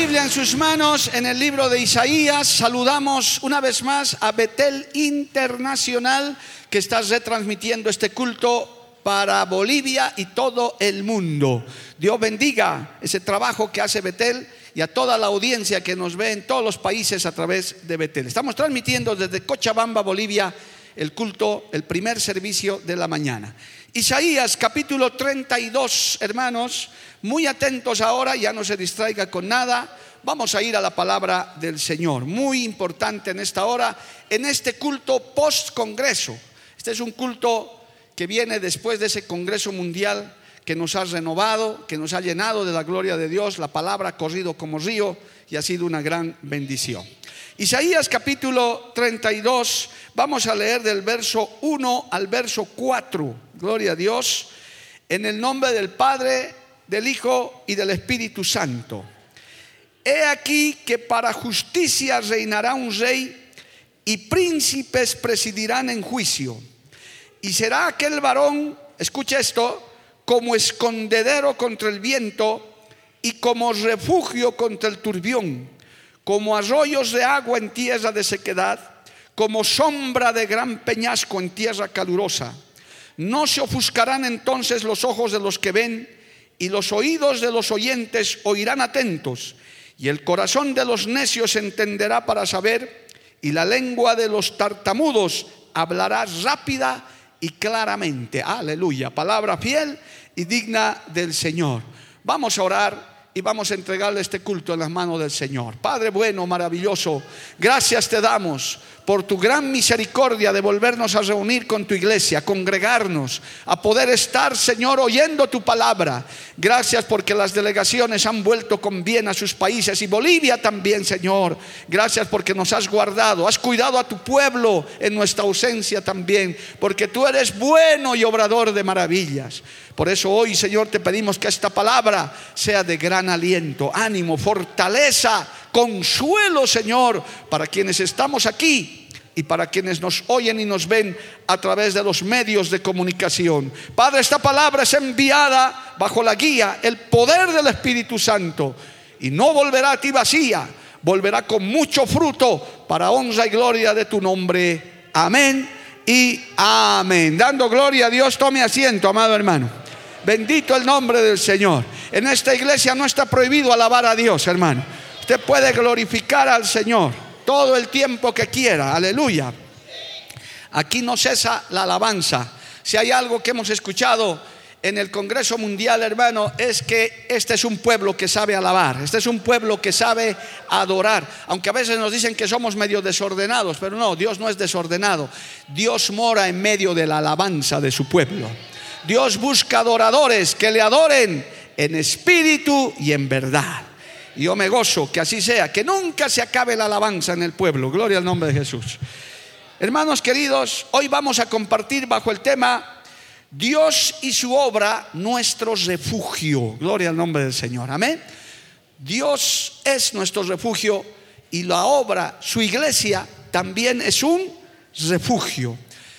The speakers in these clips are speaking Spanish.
Biblia en sus manos en el libro de Isaías. Saludamos una vez más a Betel Internacional que está retransmitiendo este culto para Bolivia y todo el mundo. Dios bendiga ese trabajo que hace Betel y a toda la audiencia que nos ve en todos los países a través de Betel. Estamos transmitiendo desde Cochabamba, Bolivia, el culto, el primer servicio de la mañana. Isaías capítulo 32, hermanos, muy atentos ahora, ya no se distraiga con nada. Vamos a ir a la palabra del Señor, muy importante en esta hora, en este culto post-congreso. Este es un culto que viene después de ese Congreso Mundial que nos ha renovado, que nos ha llenado de la gloria de Dios, la palabra ha corrido como río y ha sido una gran bendición. Isaías capítulo 32, vamos a leer del verso 1 al verso 4, gloria a Dios, en el nombre del Padre, del Hijo y del Espíritu Santo. He aquí que para justicia reinará un rey y príncipes presidirán en juicio. Y será aquel varón, escucha esto, como escondedero contra el viento y como refugio contra el turbión, como arroyos de agua en tierra de sequedad, como sombra de gran peñasco en tierra calurosa. No se ofuscarán entonces los ojos de los que ven y los oídos de los oyentes oirán atentos y el corazón de los necios entenderá para saber y la lengua de los tartamudos hablará rápida y claramente. Aleluya. Palabra fiel y digna del Señor. Vamos a orar y vamos a entregarle este culto en las manos del Señor. Padre bueno, maravilloso, gracias te damos por tu gran misericordia de volvernos a reunir con tu iglesia, congregarnos, a poder estar, Señor, oyendo tu palabra. Gracias porque las delegaciones han vuelto con bien a sus países y Bolivia también, Señor. Gracias porque nos has guardado, has cuidado a tu pueblo en nuestra ausencia también, porque tú eres bueno y obrador de maravillas. Por eso hoy, Señor, te pedimos que esta palabra sea de gran aliento, ánimo, fortaleza, consuelo, Señor, para quienes estamos aquí y para quienes nos oyen y nos ven a través de los medios de comunicación. Padre, esta palabra es enviada bajo la guía, el poder del Espíritu Santo y no volverá a ti vacía, volverá con mucho fruto para honra y gloria de tu nombre. Amén y amén. Dando gloria a Dios, tome asiento, amado hermano. Bendito el nombre del Señor. En esta iglesia no está prohibido alabar a Dios, hermano. Usted puede glorificar al Señor todo el tiempo que quiera. Aleluya. Aquí no cesa la alabanza. Si hay algo que hemos escuchado en el Congreso Mundial, hermano, es que este es un pueblo que sabe alabar, este es un pueblo que sabe adorar, aunque a veces nos dicen que somos medio desordenados, pero no, Dios no es desordenado, Dios mora en medio de la alabanza de su pueblo. Dios busca adoradores que le adoren en espíritu y en verdad. Y yo me gozo que así sea, que nunca se acabe la alabanza en el pueblo. Gloria al nombre de Jesús. Hermanos queridos, hoy vamos a compartir bajo el tema Dios y su obra, nuestro refugio. Gloria al nombre del Señor. Amén. Dios es nuestro refugio y la obra, su iglesia, también es un refugio.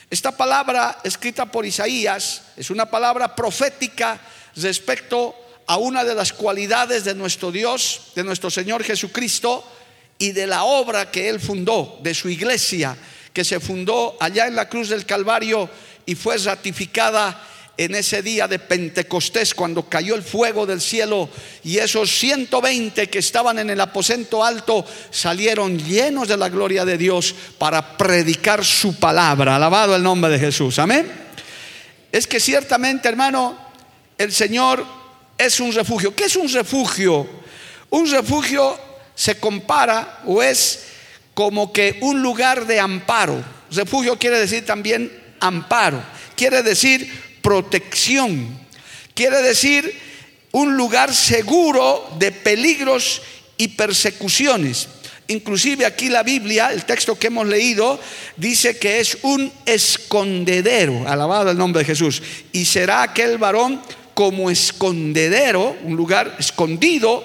Esta palabra escrita por Isaías es una palabra profética respecto a una de las cualidades de nuestro Dios, de nuestro Señor Jesucristo y de la obra que Él fundó, de su iglesia, que se fundó allá en la cruz del Calvario y fue ratificada en ese día de Pentecostés, cuando cayó el fuego del cielo y esos 120 que estaban en el aposento alto salieron llenos de la gloria de Dios para predicar su palabra. Alabado el nombre de Jesús. Amén. Es que ciertamente, hermano, el Señor es un refugio. ¿Qué es un refugio? Un refugio se compara o es como que un lugar de amparo. Refugio quiere decir también amparo, quiere decir protección, quiere decir un lugar seguro de peligros y persecuciones. Inclusive aquí la Biblia, el texto que hemos leído, dice que es un escondedero, alabado el nombre de Jesús, y será aquel varón como escondedero, un lugar escondido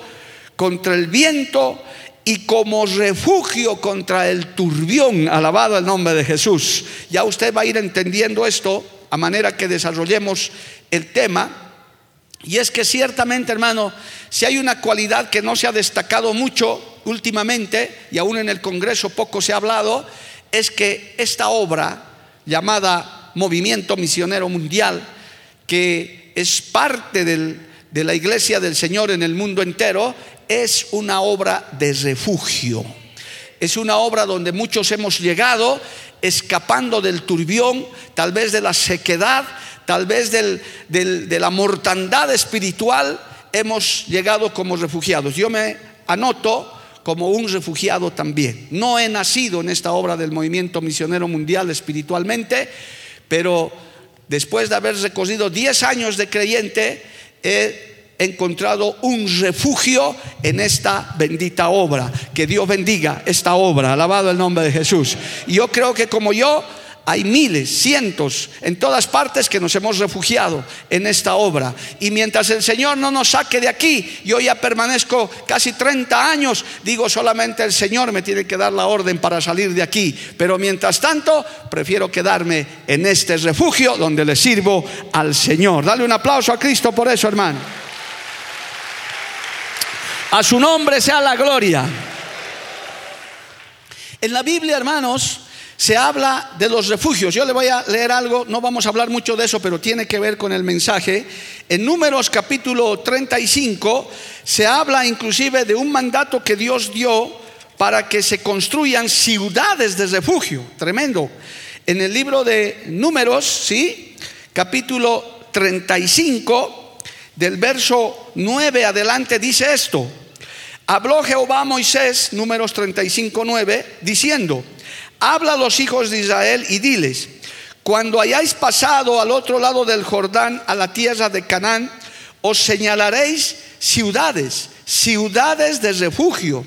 contra el viento y como refugio contra el turbión, alabado el nombre de Jesús. Ya usted va a ir entendiendo esto a manera que desarrollemos el tema. Y es que ciertamente, hermano, si hay una cualidad que no se ha destacado mucho últimamente, y aún en el Congreso poco se ha hablado, es que esta obra llamada Movimiento Misionero Mundial, que es parte de la iglesia del Señor en el mundo entero, es una obra de refugio. Es una obra donde muchos hemos llegado escapando del turbión, tal vez de la sequedad, tal vez de la mortandad espiritual, hemos llegado como refugiados. Yo me anoto como un refugiado también. No he nacido en esta obra del movimiento misionero mundial espiritualmente, pero después de haber recorrido 10 años de creyente, he encontrado un refugio en esta bendita obra. Que Dios bendiga esta obra, alabado el nombre de Jesús. Y yo creo que como yo, hay miles, cientos, en todas partes que nos hemos refugiado en esta obra. Y mientras el Señor no nos saque de aquí, yo ya permanezco casi 30 años, digo solamente el Señor me tiene que dar la orden para salir de aquí. Pero mientras tanto, prefiero quedarme en este refugio donde le sirvo al Señor. Dale un aplauso a Cristo por eso, hermano. A su nombre sea la gloria. En la Biblia, hermanos, se habla de los refugios. Yo le voy a leer algo, no vamos a hablar mucho de eso, pero tiene que ver con el mensaje. En Números capítulo 35 se habla inclusive de un mandato que Dios dio para que se construyan ciudades de refugio. Tremendo. En el libro de Números, ¿sí? Capítulo 35, del verso 9 adelante dice esto. Habló Jehová a Moisés, números 35, 9, diciendo, habla a los hijos de Israel y diles, cuando hayáis pasado al otro lado del Jordán, a la tierra de Canaán, os señalaréis ciudades, ciudades de refugio.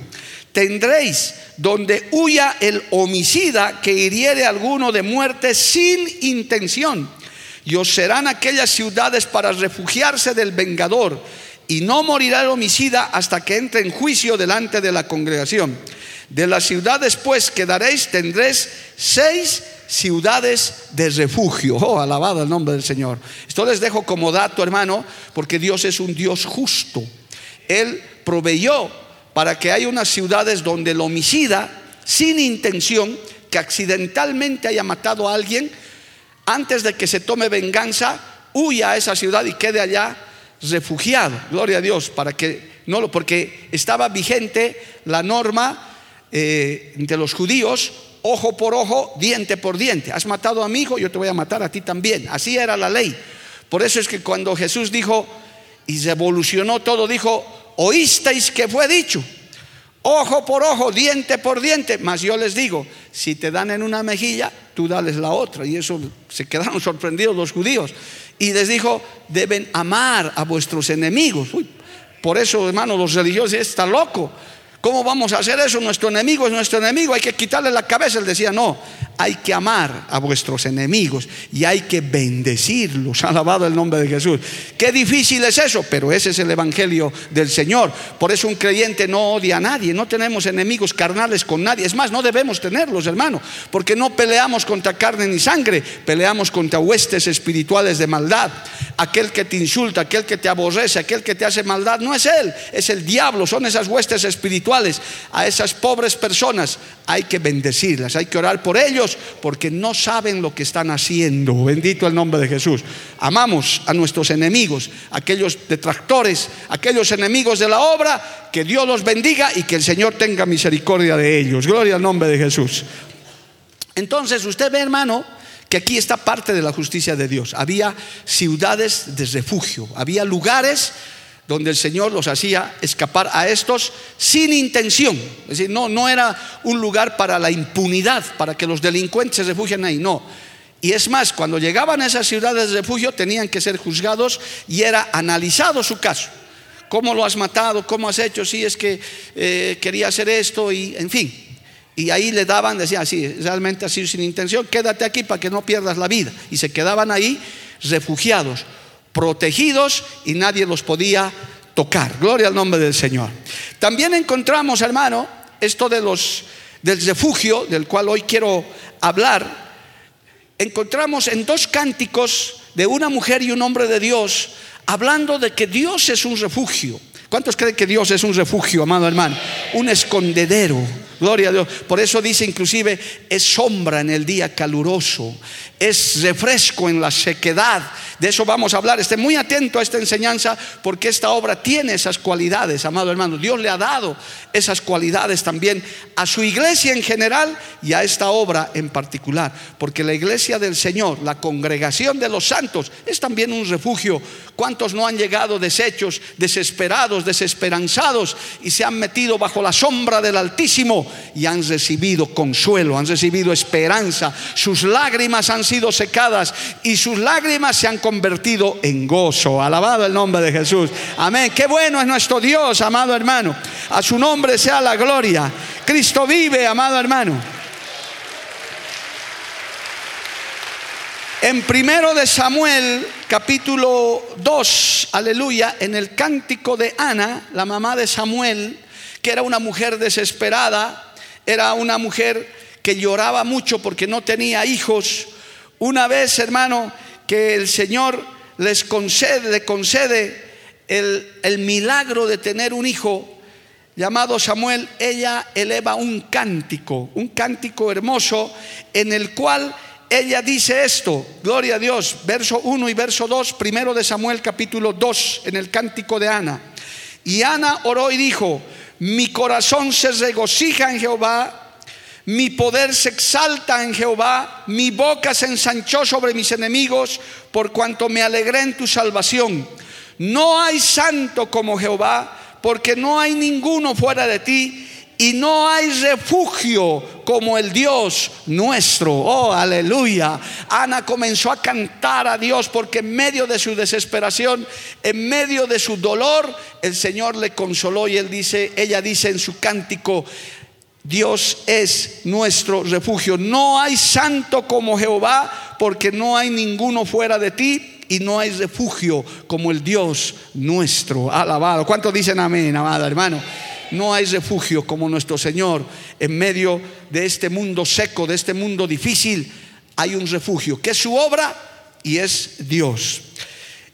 Tendréis donde huya el homicida que hiriere alguno de muerte sin intención. Y os serán aquellas ciudades para refugiarse del vengador y no morirá el homicida hasta que entre en juicio delante de la congregación. De las ciudades pues que daréis tendréis seis ciudades de refugio. Oh, alabado el nombre del Señor. Esto les dejo como dato, hermano, porque Dios es un Dios justo. Él proveyó para que haya unas ciudades donde el homicida, sin intención, que accidentalmente haya matado a alguien, antes de que se tome venganza, huya a esa ciudad y quede allá refugiado, gloria a Dios, para que no lo, porque estaba vigente la norma eh, de los judíos, ojo por ojo, diente por diente. Has matado a mi hijo, yo te voy a matar a ti también. Así era la ley. Por eso es que cuando Jesús dijo y se evolucionó todo, dijo, oísteis que fue dicho, ojo por ojo, diente por diente. Mas yo les digo, si te dan en una mejilla, tú dales la otra. Y eso se quedaron sorprendidos los judíos. Y les dijo, deben amar a vuestros enemigos. por eso, hermano, los religiosos, está loco. ¿Cómo vamos a hacer eso? Nuestro enemigo es nuestro enemigo, hay que quitarle la cabeza. Él decía, no, hay que amar a vuestros enemigos y hay que bendecirlos. Alabado el nombre de Jesús. Qué difícil es eso, pero ese es el Evangelio del Señor. Por eso un creyente no odia a nadie, no tenemos enemigos carnales con nadie. Es más, no debemos tenerlos, hermano, porque no peleamos contra carne ni sangre, peleamos contra huestes espirituales de maldad. Aquel que te insulta, aquel que te aborrece, aquel que te hace maldad, no es él, es el diablo, son esas huestes espirituales. A esas pobres personas hay que bendecirlas, hay que orar por ellos porque no saben lo que están haciendo. Bendito el nombre de Jesús. Amamos a nuestros enemigos, aquellos detractores, aquellos enemigos de la obra, que Dios los bendiga y que el Señor tenga misericordia de ellos. Gloria al nombre de Jesús. Entonces usted ve, hermano, que aquí está parte de la justicia de Dios. Había ciudades de refugio, había lugares donde el Señor los hacía escapar a estos sin intención. Es decir, no, no era un lugar para la impunidad, para que los delincuentes se refugien ahí, no. Y es más, cuando llegaban a esas ciudades de refugio tenían que ser juzgados y era analizado su caso. ¿Cómo lo has matado? ¿Cómo has hecho? Si es que eh, quería hacer esto y en fin. Y ahí le daban, decían, sí, realmente sido sin intención, quédate aquí para que no pierdas la vida. Y se quedaban ahí refugiados, protegidos y nadie los podía tocar. Gloria al nombre del Señor. También encontramos, hermano, esto de los del refugio, del cual hoy quiero hablar, encontramos en dos cánticos de una mujer y un hombre de Dios hablando de que Dios es un refugio. ¿Cuántos creen que Dios es un refugio, amado hermano? Un escondedero. Gloria a Dios. Por eso dice inclusive, es sombra en el día caluroso, es refresco en la sequedad. De eso vamos a hablar. Esté muy atento a esta enseñanza porque esta obra tiene esas cualidades, amado hermano. Dios le ha dado esas cualidades también a su iglesia en general y a esta obra en particular. Porque la iglesia del Señor, la congregación de los santos, es también un refugio. ¿Cuántos no han llegado deshechos, desesperados, desesperanzados y se han metido bajo la sombra del Altísimo y han recibido consuelo, han recibido esperanza? Sus lágrimas han sido secadas y sus lágrimas se han convertido en gozo. Alabado el nombre de Jesús. Amén. Qué bueno es nuestro Dios, amado hermano. A su nombre sea la gloria. Cristo vive, amado hermano. En primero de Samuel, capítulo 2, aleluya, en el cántico de Ana, la mamá de Samuel, que era una mujer desesperada, era una mujer que lloraba mucho porque no tenía hijos. Una vez, hermano, que el Señor les concede, le concede el, el milagro de tener un hijo llamado Samuel, ella eleva un cántico, un cántico hermoso en el cual ella dice esto, gloria a Dios, verso 1 y verso 2, primero de Samuel capítulo 2, en el cántico de Ana. Y Ana oró y dijo, mi corazón se regocija en Jehová mi poder se exalta en Jehová, mi boca se ensanchó sobre mis enemigos, por cuanto me alegré en tu salvación. No hay santo como Jehová, porque no hay ninguno fuera de ti, y no hay refugio como el Dios nuestro. Oh, aleluya. Ana comenzó a cantar a Dios porque en medio de su desesperación, en medio de su dolor, el Señor le consoló y él dice, ella dice en su cántico, Dios es nuestro refugio. No hay santo como Jehová, porque no hay ninguno fuera de ti y no hay refugio como el Dios nuestro. Alabado. ¿Cuántos dicen amén, amado hermano? No hay refugio como nuestro Señor en medio de este mundo seco, de este mundo difícil. Hay un refugio que es su obra y es Dios.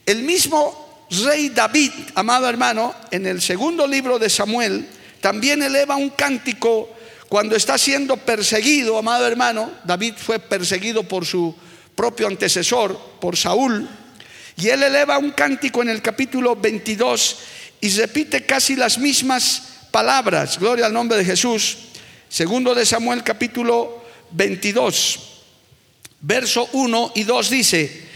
El mismo rey David, amado hermano, en el segundo libro de Samuel, también eleva un cántico cuando está siendo perseguido, amado hermano, David fue perseguido por su propio antecesor, por Saúl, y él eleva un cántico en el capítulo 22 y repite casi las mismas palabras. Gloria al nombre de Jesús. Segundo de Samuel capítulo 22, verso 1 y 2 dice,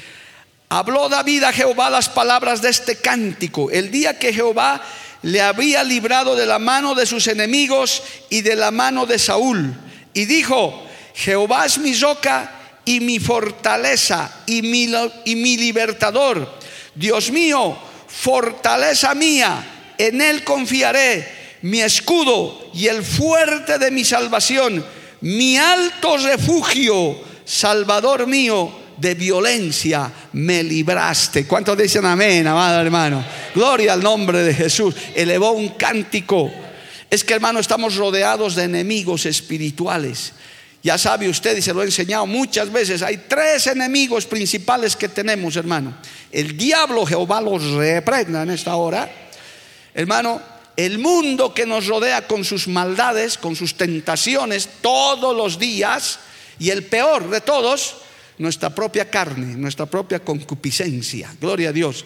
habló David a Jehová las palabras de este cántico, el día que Jehová le había librado de la mano de sus enemigos y de la mano de Saúl. Y dijo, Jehová es mi roca y mi fortaleza y mi, y mi libertador. Dios mío, fortaleza mía, en él confiaré, mi escudo y el fuerte de mi salvación, mi alto refugio, salvador mío de violencia me libraste. ¿Cuántos dicen amén, amado hermano? Gloria al nombre de Jesús. Elevó un cántico. Es que hermano, estamos rodeados de enemigos espirituales. Ya sabe usted y se lo he enseñado muchas veces. Hay tres enemigos principales que tenemos, hermano. El diablo, Jehová los reprenda en esta hora. Hermano, el mundo que nos rodea con sus maldades, con sus tentaciones todos los días. Y el peor de todos, nuestra propia carne, nuestra propia concupiscencia. Gloria a Dios.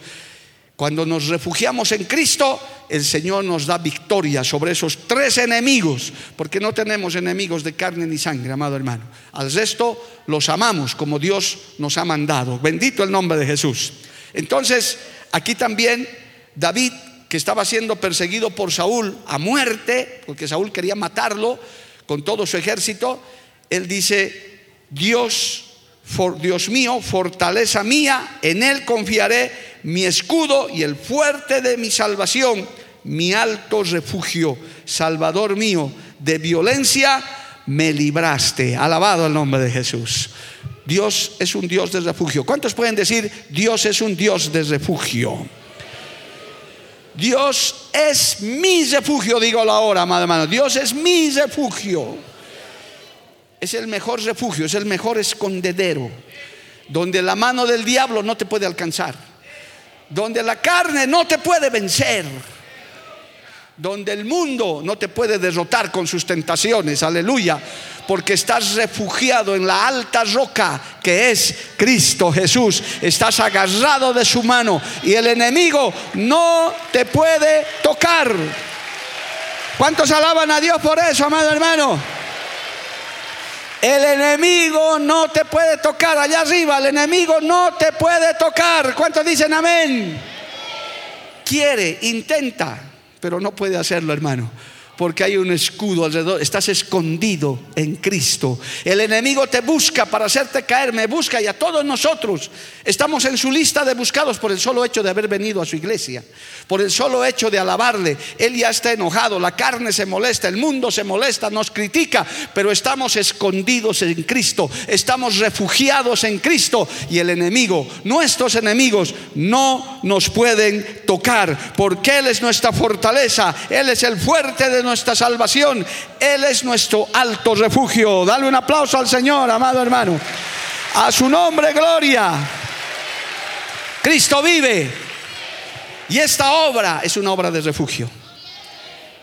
Cuando nos refugiamos en Cristo, el Señor nos da victoria sobre esos tres enemigos, porque no tenemos enemigos de carne ni sangre, amado hermano. Al resto los amamos como Dios nos ha mandado. Bendito el nombre de Jesús. Entonces, aquí también David que estaba siendo perseguido por Saúl a muerte, porque Saúl quería matarlo con todo su ejército, él dice, Dios, Dios mío, fortaleza mía, en él confiaré, mi escudo y el fuerte de mi salvación, mi alto refugio, Salvador mío, de violencia me libraste. Alabado el nombre de Jesús. Dios es un Dios de refugio. ¿Cuántos pueden decir, Dios es un Dios de refugio? Dios es mi refugio, digo ahora, amado hermano. Dios es mi refugio. Es el mejor refugio, es el mejor escondedero. Donde la mano del diablo no te puede alcanzar. Donde la carne no te puede vencer. Donde el mundo no te puede derrotar con sus tentaciones. Aleluya porque estás refugiado en la alta roca que es Cristo Jesús. Estás agarrado de su mano y el enemigo no te puede tocar. ¿Cuántos alaban a Dios por eso, amado hermano? El enemigo no te puede tocar allá arriba, el enemigo no te puede tocar. ¿Cuántos dicen amén? Quiere, intenta, pero no puede hacerlo, hermano porque hay un escudo alrededor, estás escondido en Cristo. El enemigo te busca para hacerte caer, me busca y a todos nosotros. Estamos en su lista de buscados por el solo hecho de haber venido a su iglesia, por el solo hecho de alabarle. Él ya está enojado, la carne se molesta, el mundo se molesta, nos critica, pero estamos escondidos en Cristo, estamos refugiados en Cristo. Y el enemigo, nuestros enemigos, no nos pueden tocar, porque Él es nuestra fortaleza, Él es el fuerte de nuestra salvación. Él es nuestro alto refugio. Dale un aplauso al Señor, amado hermano. A su nombre, gloria. Cristo vive. Y esta obra es una obra de refugio.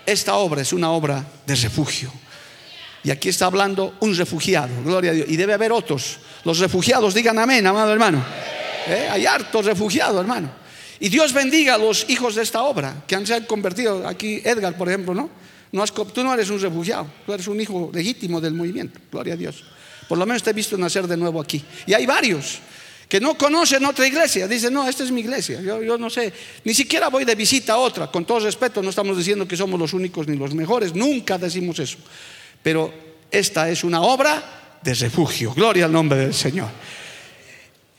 Esta obra es una obra de refugio. Y aquí está hablando un refugiado, gloria a Dios. Y debe haber otros. Los refugiados digan amén, amado hermano. ¿Eh? Hay hartos refugiados, hermano. Y Dios bendiga a los hijos de esta obra que han han convertido. Aquí Edgar, por ejemplo, ¿no? No tú no eres un refugiado, tú eres un hijo legítimo del movimiento, gloria a Dios. Por lo menos te he visto nacer de nuevo aquí. Y hay varios que no conocen otra iglesia. Dicen, no, esta es mi iglesia. Yo, yo, no sé, ni siquiera voy de visita a otra. Con todo respeto, no estamos diciendo que somos los únicos ni los mejores. Nunca decimos eso. Pero esta es una obra de refugio. Gloria al nombre del Señor.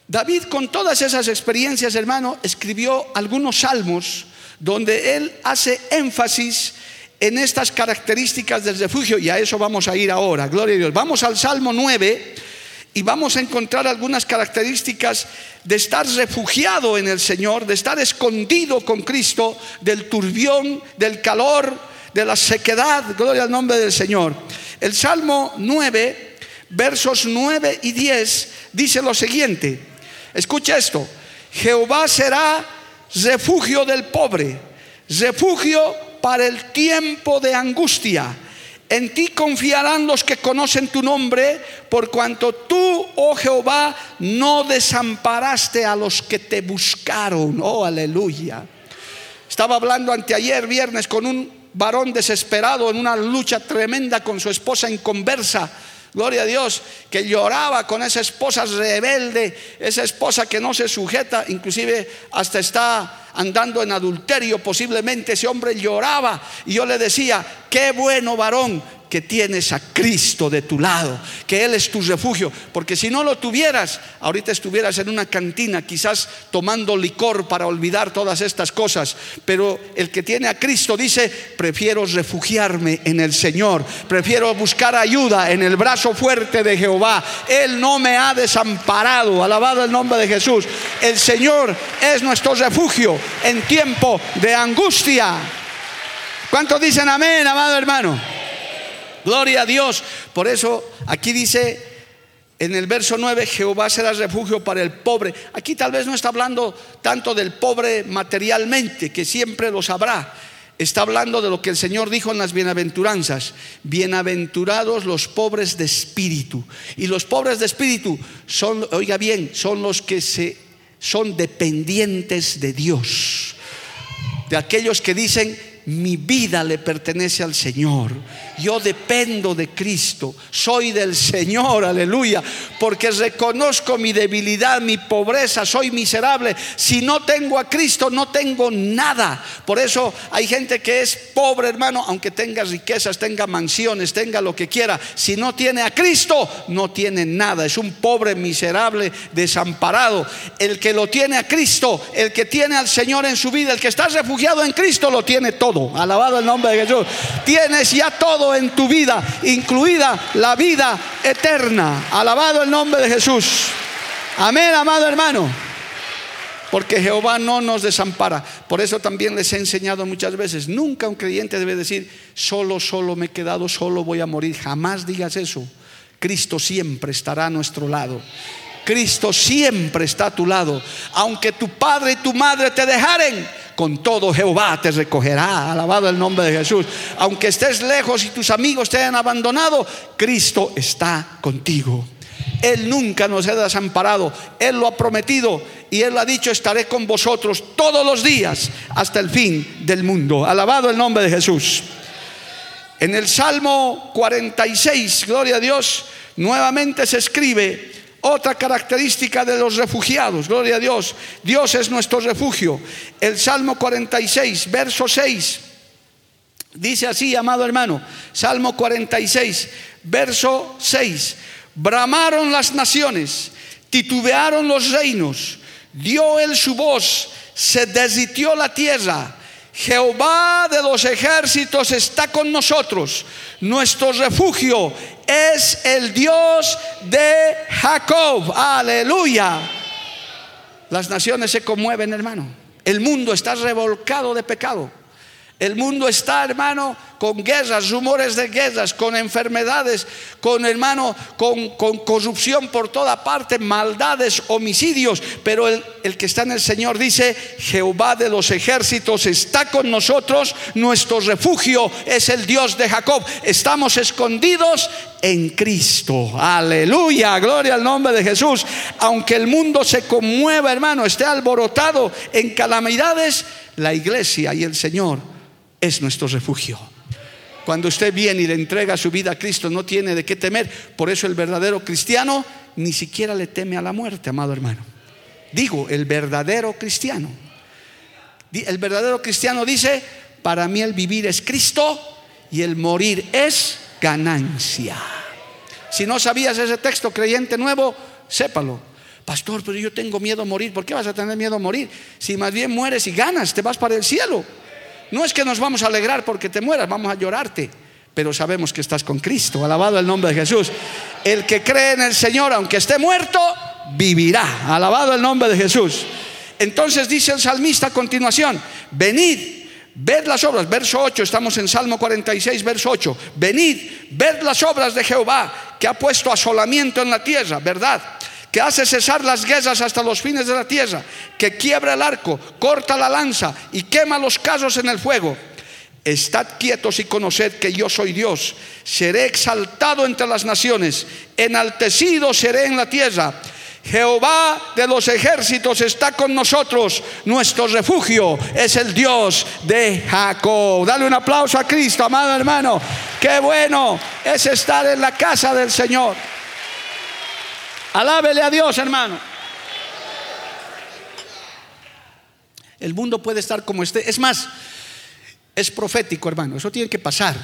David, con todas esas experiencias, hermano, escribió algunos salmos donde él hace énfasis en estas características del refugio y a eso vamos a ir ahora, gloria a Dios. Vamos al Salmo 9 y vamos a encontrar algunas características de estar refugiado en el Señor, de estar escondido con Cristo del turbión, del calor, de la sequedad, gloria al nombre del Señor. El Salmo 9, versos 9 y 10 dice lo siguiente, escucha esto, Jehová será refugio del pobre, refugio para el tiempo de angustia. En ti confiarán los que conocen tu nombre, por cuanto tú, oh Jehová, no desamparaste a los que te buscaron. Oh, aleluya. Estaba hablando anteayer, viernes, con un varón desesperado en una lucha tremenda con su esposa inconversa. Gloria a Dios, que lloraba con esa esposa rebelde, esa esposa que no se sujeta, inclusive hasta está andando en adulterio, posiblemente ese hombre lloraba y yo le decía, qué bueno varón que tienes a Cristo de tu lado, que Él es tu refugio, porque si no lo tuvieras, ahorita estuvieras en una cantina, quizás tomando licor para olvidar todas estas cosas, pero el que tiene a Cristo dice, prefiero refugiarme en el Señor, prefiero buscar ayuda en el brazo fuerte de Jehová, Él no me ha desamparado, alabado el nombre de Jesús, el Señor es nuestro refugio en tiempo de angustia. ¿Cuántos dicen amén, amado hermano? Gloria a Dios. Por eso aquí dice en el verso 9, Jehová será refugio para el pobre. Aquí tal vez no está hablando tanto del pobre materialmente, que siempre lo sabrá. Está hablando de lo que el Señor dijo en las bienaventuranzas. Bienaventurados los pobres de espíritu. Y los pobres de espíritu son, oiga bien, son los que se, son dependientes de Dios. De aquellos que dicen, mi vida le pertenece al Señor. Yo dependo de Cristo, soy del Señor, aleluya, porque reconozco mi debilidad, mi pobreza, soy miserable. Si no tengo a Cristo, no tengo nada. Por eso hay gente que es pobre, hermano, aunque tenga riquezas, tenga mansiones, tenga lo que quiera. Si no tiene a Cristo, no tiene nada. Es un pobre, miserable, desamparado. El que lo tiene a Cristo, el que tiene al Señor en su vida, el que está refugiado en Cristo, lo tiene todo. Alabado el nombre de Jesús. Tienes ya todo en tu vida, incluida la vida eterna. Alabado el nombre de Jesús. Amén, amado hermano. Porque Jehová no nos desampara. Por eso también les he enseñado muchas veces, nunca un creyente debe decir, solo, solo me he quedado, solo voy a morir. Jamás digas eso. Cristo siempre estará a nuestro lado. Cristo siempre está a tu lado. Aunque tu padre y tu madre te dejaren, con todo Jehová te recogerá. Alabado el nombre de Jesús. Aunque estés lejos y tus amigos te hayan abandonado, Cristo está contigo. Él nunca nos ha desamparado. Él lo ha prometido y Él ha dicho, estaré con vosotros todos los días hasta el fin del mundo. Alabado el nombre de Jesús. En el Salmo 46, gloria a Dios, nuevamente se escribe, otra característica de los refugiados, gloria a Dios, Dios es nuestro refugio. El Salmo 46, verso 6, dice así, amado hermano, Salmo 46, verso 6, bramaron las naciones, titubearon los reinos, dio él su voz, se desitió la tierra. Jehová de los ejércitos está con nosotros. Nuestro refugio es el Dios de Jacob. Aleluya. Las naciones se conmueven, hermano. El mundo está revolcado de pecado. El mundo está, hermano, con guerras, rumores de guerras, con enfermedades, con hermano, con, corrupción por toda parte, maldades, homicidios. Pero el, el que está en el Señor dice, Jehová de los ejércitos está con nosotros, nuestro refugio es el Dios de Jacob. Estamos escondidos en Cristo. Aleluya, gloria al nombre de Jesús. Aunque el mundo se conmueva, hermano, esté alborotado en calamidades, la iglesia y el Señor es nuestro refugio. Cuando usted viene y le entrega su vida a Cristo, no tiene de qué temer. Por eso el verdadero cristiano ni siquiera le teme a la muerte, amado hermano. Digo, el verdadero cristiano. El verdadero cristiano dice, para mí el vivir es Cristo y el morir es ganancia. Si no sabías ese texto, creyente nuevo, sépalo. Pastor, pero yo tengo miedo a morir. ¿Por qué vas a tener miedo a morir? Si más bien mueres y ganas, te vas para el cielo. No es que nos vamos a alegrar porque te mueras, vamos a llorarte, pero sabemos que estás con Cristo. Alabado el nombre de Jesús. El que cree en el Señor, aunque esté muerto, vivirá. Alabado el nombre de Jesús. Entonces dice el salmista a continuación, venid. Ved las obras, verso 8, estamos en Salmo 46, verso 8. Venid, ved las obras de Jehová, que ha puesto asolamiento en la tierra, ¿verdad? Que hace cesar las guerras hasta los fines de la tierra, que quiebra el arco, corta la lanza y quema los casos en el fuego. Estad quietos y conoced que yo soy Dios. Seré exaltado entre las naciones, enaltecido seré en la tierra. Jehová de los ejércitos está con nosotros. Nuestro refugio es el Dios de Jacob. Dale un aplauso a Cristo, amado hermano. Qué bueno es estar en la casa del Señor. Alábele a Dios, hermano. El mundo puede estar como esté. Es más, es profético, hermano. Eso tiene que pasar.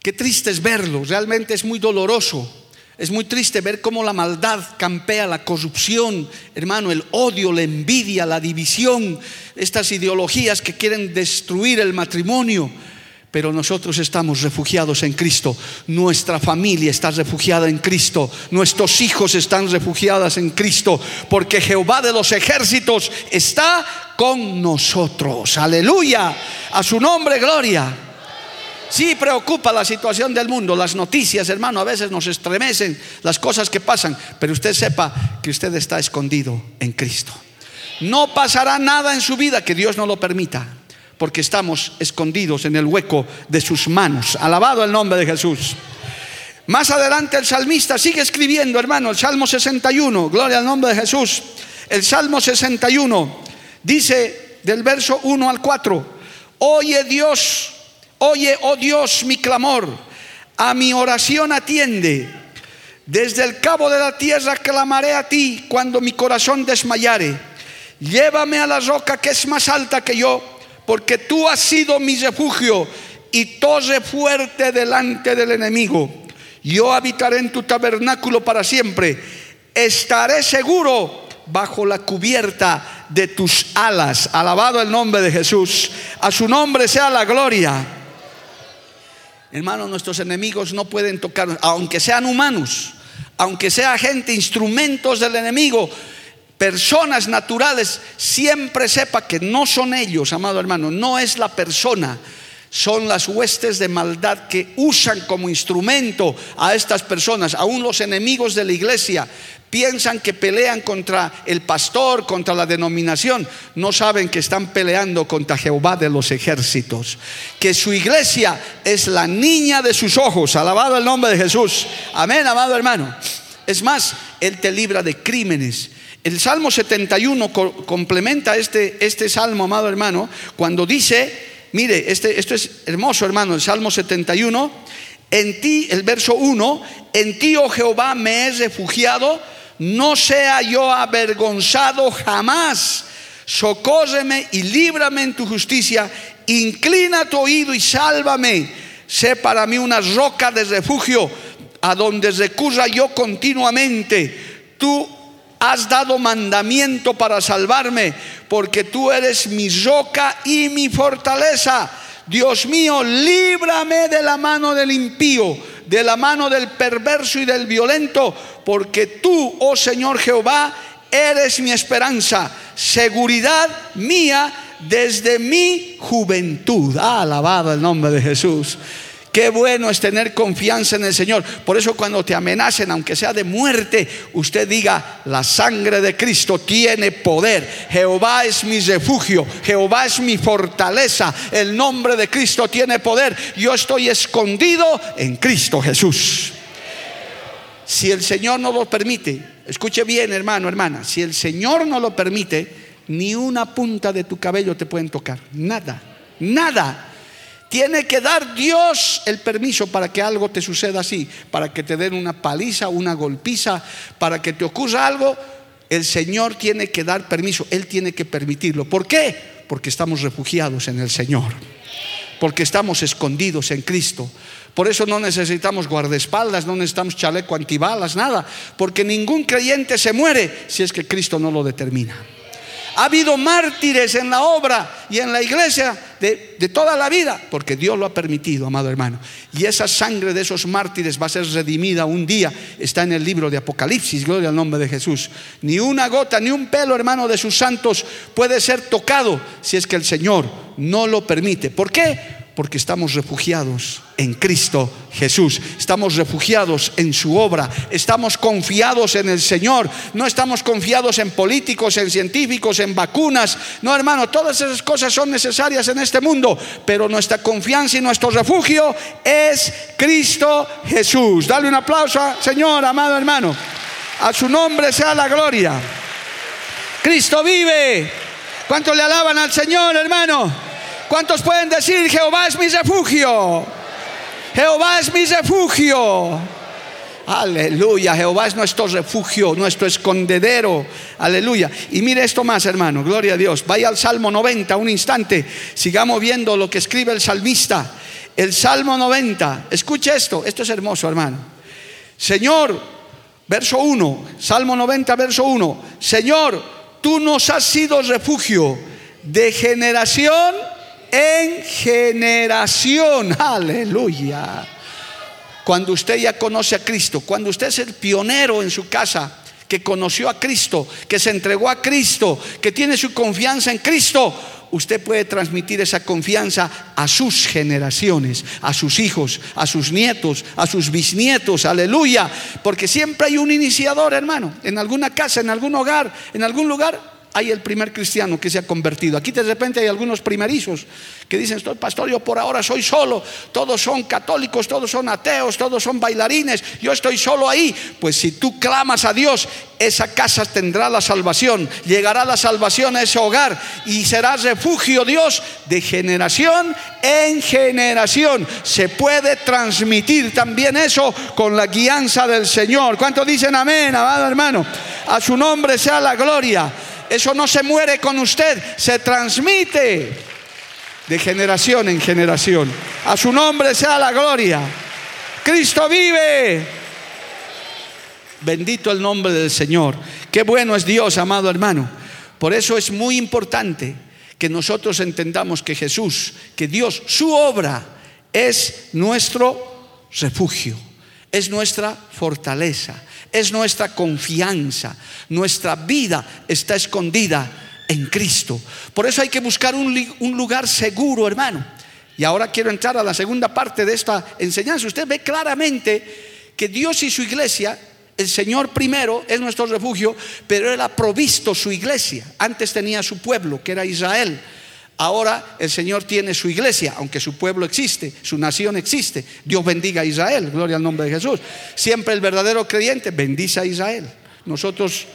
Qué triste es verlo. Realmente es muy doloroso. Es muy triste ver cómo la maldad campea, la corrupción, hermano, el odio, la envidia, la división, estas ideologías que quieren destruir el matrimonio pero nosotros estamos refugiados en Cristo. Nuestra familia está refugiada en Cristo. Nuestros hijos están refugiados en Cristo. Porque Jehová de los ejércitos está con nosotros. Aleluya. A su nombre, gloria. Sí preocupa la situación del mundo, las noticias, hermano, a veces nos estremecen las cosas que pasan, pero usted sepa que usted está escondido en Cristo. No pasará nada en su vida que Dios no lo permita porque estamos escondidos en el hueco de sus manos. Alabado el nombre de Jesús. Más adelante el salmista sigue escribiendo, hermano, el Salmo 61, gloria al nombre de Jesús. El Salmo 61 dice del verso 1 al 4, Oye Dios, oye, oh Dios, mi clamor. A mi oración atiende. Desde el cabo de la tierra clamaré a ti cuando mi corazón desmayare. Llévame a la roca que es más alta que yo, porque tú has sido mi refugio y torre fuerte delante del enemigo. Yo habitaré en tu tabernáculo para siempre. Estaré seguro bajo la cubierta de tus alas. Alabado el nombre de Jesús. A su nombre sea la gloria. Hermanos, nuestros enemigos no pueden tocar, aunque sean humanos, aunque sea gente, instrumentos del enemigo, personas naturales, siempre sepa que no son ellos, amado hermano, no es la persona son las huestes de maldad que usan como instrumento a estas personas, aún los enemigos de la iglesia. Piensan que pelean contra el pastor, contra la denominación. No saben que están peleando contra Jehová de los ejércitos. Que su iglesia es la niña de sus ojos. Alabado el nombre de Jesús. Amén, amado hermano. Es más, Él te libra de crímenes. El Salmo 71 complementa este, este salmo, amado hermano, cuando dice Mire, este, esto es hermoso, hermano, el Salmo 71. En ti, el verso 1, en ti, oh Jehová, me he refugiado, no sea yo avergonzado jamás. Socórreme y líbrame en tu justicia. Inclina tu oído y sálvame. Sé para mí una roca de refugio a donde recurra yo continuamente. Tú has dado mandamiento para salvarme, porque tú eres mi roca y mi fortaleza. Dios mío, líbrame de la mano del impío, de la mano del perverso y del violento, porque tú, oh Señor Jehová, eres mi esperanza, seguridad mía desde mi juventud. Ah, alabado el nombre de Jesús. Qué bueno es tener confianza en el Señor. Por eso cuando te amenacen, aunque sea de muerte, usted diga, la sangre de Cristo tiene poder. Jehová es mi refugio, Jehová es mi fortaleza. El nombre de Cristo tiene poder. Yo estoy escondido en Cristo Jesús. Si el Señor no lo permite, escuche bien hermano, hermana, si el Señor no lo permite, ni una punta de tu cabello te pueden tocar. Nada, nada. Tiene que dar Dios el permiso para que algo te suceda así, para que te den una paliza, una golpiza, para que te ocurra algo. El Señor tiene que dar permiso, Él tiene que permitirlo. ¿Por qué? Porque estamos refugiados en el Señor, porque estamos escondidos en Cristo. Por eso no necesitamos guardaespaldas, no necesitamos chaleco antibalas, nada, porque ningún creyente se muere si es que Cristo no lo determina. Ha habido mártires en la obra y en la iglesia de, toda la vida, porque Dios lo ha permitido, amado hermano. Y esa sangre de esos mártires va a ser redimida un día. Está en el libro de Apocalipsis, gloria al nombre de Jesús. Ni una gota, ni un pelo, hermano, de sus santos puede ser tocado si es que el Señor no lo permite. ¿Por qué? Porque estamos refugiados en Cristo Jesús. Estamos refugiados en su obra. Estamos confiados en el Señor. No estamos confiados en políticos, en científicos, en vacunas. No, hermano, todas esas cosas son necesarias en este mundo. Pero nuestra confianza y nuestro refugio es Cristo Jesús. Dale un aplauso, Señor, amado hermano. A su nombre sea la gloria. Cristo vive. ¿Cuánto le alaban al Señor, hermano? ¿Cuántos pueden decir, Jehová es mi refugio? Jehová es mi refugio. Aleluya, Jehová es nuestro refugio, nuestro escondedero. Aleluya. Y mire esto más, hermano, gloria a Dios. Vaya al Salmo 90, un instante. Sigamos viendo lo que escribe el salmista. El Salmo 90, escuche esto, esto es hermoso, hermano. Señor, verso 1, Salmo 90, verso 1. Señor, tú nos has sido refugio de generación en generación. Aleluya. Cuando usted ya conoce a Cristo, cuando usted es el pionero en su casa, que conoció a Cristo, que se entregó a Cristo, que tiene su confianza en Cristo, usted puede transmitir esa confianza a sus generaciones, a sus hijos, a sus nietos, a sus bisnietos, aleluya, porque siempre hay un iniciador, hermano, en alguna casa, en algún hogar, en algún lugar, hay el primer cristiano que se ha convertido. Aquí de repente hay algunos primerizos que dicen, estoy pastor, yo por ahora soy solo, todos son católicos, todos son ateos, todos son bailarines, yo estoy solo ahí. Pues si tú clamas a Dios, esa casa tendrá la salvación, llegará la salvación a ese hogar y será refugio Dios de generación en generación. Se puede transmitir también eso con la guianza del Señor. ¿Cuántos dicen amén, amado hermano? A su nombre sea la gloria. Eso no se muere con usted, se transmite de generación en generación. A su nombre sea la gloria. Cristo vive. Bendito el nombre del Señor. Qué bueno es Dios, amado hermano. Por eso es muy importante que nosotros entendamos que Jesús, que Dios, su obra es nuestro refugio, es nuestra fortaleza, es nuestra confianza. Nuestra vida está escondida en Cristo. Por eso hay que buscar un, lugar seguro, hermano. Y ahora quiero entrar a la segunda parte de esta enseñanza. Usted ve claramente que Dios y su iglesia, el Señor primero es nuestro refugio, pero Él ha provisto su iglesia. Antes tenía su pueblo, que era Israel. Ahora el Señor tiene su iglesia, aunque su pueblo existe, su nación existe. Dios bendiga a Israel, gloria al nombre de Jesús. Siempre el verdadero creyente bendice a Israel. Nosotros,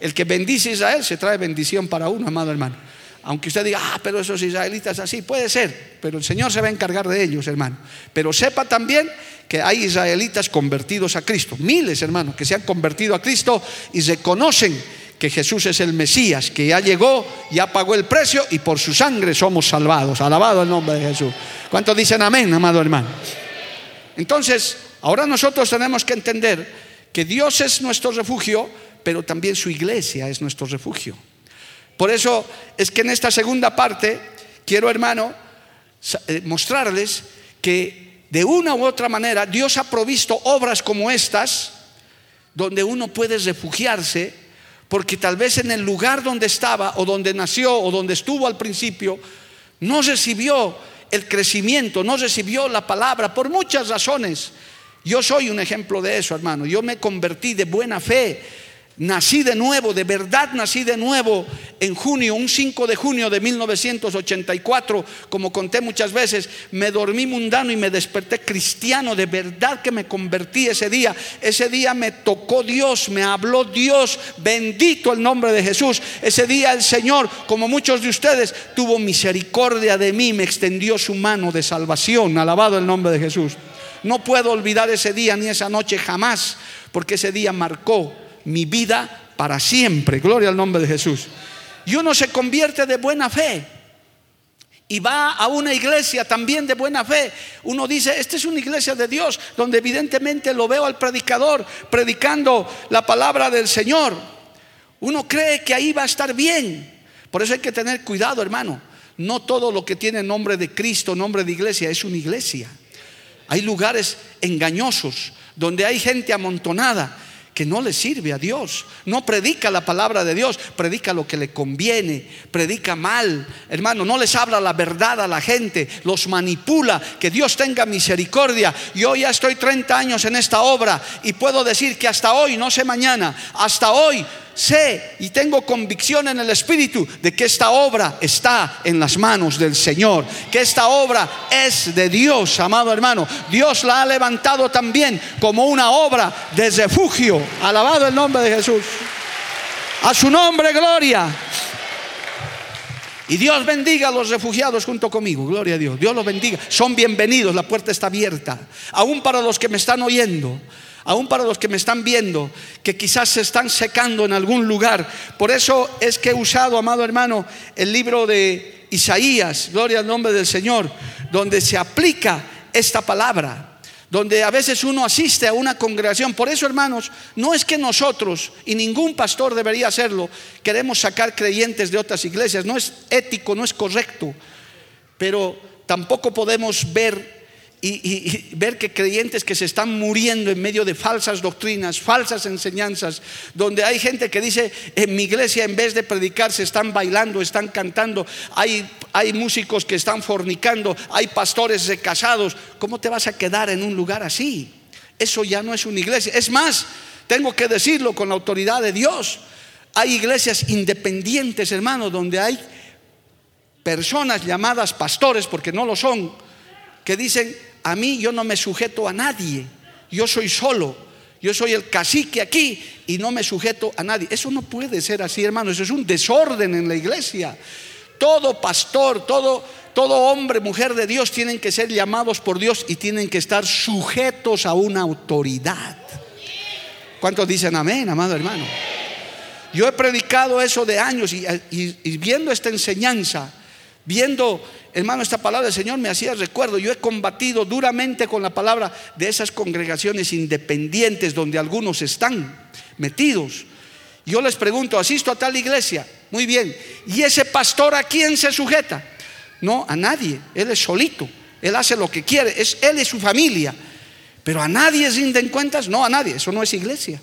el que bendice a Israel se trae bendición para uno, amado hermano. Aunque usted diga, ah, pero esos israelitas así, puede ser, pero el Señor se va a encargar de ellos, hermano. Pero sepa también que hay israelitas convertidos a Cristo, miles, hermano, que se han convertido a Cristo y reconocen que Jesús es el Mesías, que ya llegó, ya pagó el precio y por su sangre somos salvados. Alabado el nombre de Jesús. ¿Cuántos dicen amén, amado hermano? Entonces, ahora nosotros tenemos que entender que Dios es nuestro refugio, pero también su iglesia es nuestro refugio. Por eso es que en esta segunda parte quiero, hermano, eh, mostrarles que de una u otra manera Dios ha provisto obras como estas, donde uno puede refugiarse porque tal vez en el lugar donde estaba o donde nació o donde estuvo al principio, no recibió el crecimiento, no recibió la palabra por muchas razones. Yo soy un ejemplo de eso, hermano. Yo me convertí de buena fe Nací de nuevo, de verdad nací de nuevo en junio, un 5 de junio de 1984, como conté muchas veces, me dormí mundano y me desperté cristiano, de verdad que me convertí ese día. Ese día me tocó Dios, me habló Dios, bendito el nombre de Jesús. Ese día el Señor, como muchos de ustedes, tuvo misericordia de mí, me extendió su mano de salvación, alabado el nombre de Jesús. No puedo olvidar ese día ni esa noche jamás, porque ese día marcó mi vida para siempre. Gloria al nombre de Jesús. Y uno se convierte de buena fe y va a una iglesia también de buena fe. Uno dice, esta es una iglesia de Dios, donde evidentemente lo veo al predicador predicando la palabra del Señor. Uno cree que ahí va a estar bien. Por eso hay que tener cuidado, hermano. No todo lo que tiene nombre de Cristo, nombre de iglesia, es una iglesia. Hay lugares engañosos donde hay gente amontonada que no le sirve a Dios. No predica la palabra de Dios, predica lo que le conviene, predica mal. Hermano, no les habla la verdad a la gente, los manipula. Que Dios tenga misericordia. Yo ya estoy 30 años en esta obra y puedo decir que hasta hoy, no sé mañana, hasta hoy sé y tengo convicción en el Espíritu de que esta obra está en las manos del Señor, que esta obra es de Dios, amado hermano. Dios la ha levantado también como una obra de refugio. Alabado el nombre de Jesús. A su nombre, gloria. Y Dios bendiga a los refugiados junto conmigo. Gloria a Dios. Dios los bendiga. Son bienvenidos. La puerta está abierta. Aún para los que me están oyendo aún para los que me están viendo, que quizás se están secando en algún lugar. Por eso es que he usado, amado hermano, el libro de Isaías, gloria al nombre del Señor, donde se aplica esta palabra donde a veces uno asiste a una congregación. Por eso, hermanos, no es que nosotros, y ningún pastor debería hacerlo, queremos sacar creyentes de otras iglesias. No es ético, no es correcto. Pero tampoco podemos ver y, ver que creyentes que se están muriendo en medio de falsas doctrinas, falsas enseñanzas, donde hay gente que dice, en mi iglesia en vez de predicar se están bailando, están cantando, hay, hay músicos que están fornicando, hay pastores casados, ¿cómo te vas a quedar en un lugar así? Eso ya no es una iglesia. Es más, tengo que decirlo con la autoridad de Dios. Hay iglesias independientes, hermano, donde hay personas llamadas pastores, porque no lo son, que dicen, a mí yo no me sujeto a nadie, yo soy solo, yo soy el cacique aquí y no me sujeto a nadie. Eso no puede ser así, hermano, eso es un desorden en la iglesia. Todo pastor, todo, todo hombre, mujer de Dios tienen que ser llamados por Dios y tienen que estar sujetos a una autoridad. ¿Cuántos dicen amén, amado hermano? Yo he predicado eso de años y, y viendo esta enseñanza, viendo hermano, esta palabra del Señor me hacía recuerdo. Yo he combatido duramente con la palabra de esas congregaciones independientes donde algunos están metidos. Yo les pregunto, asisto a tal iglesia, muy bien, ¿y ese pastor a quién se sujeta? No, a nadie, él es solito, él hace lo que quiere, es él y su familia, pero a nadie rinden cuentas, no a nadie, eso no es iglesia.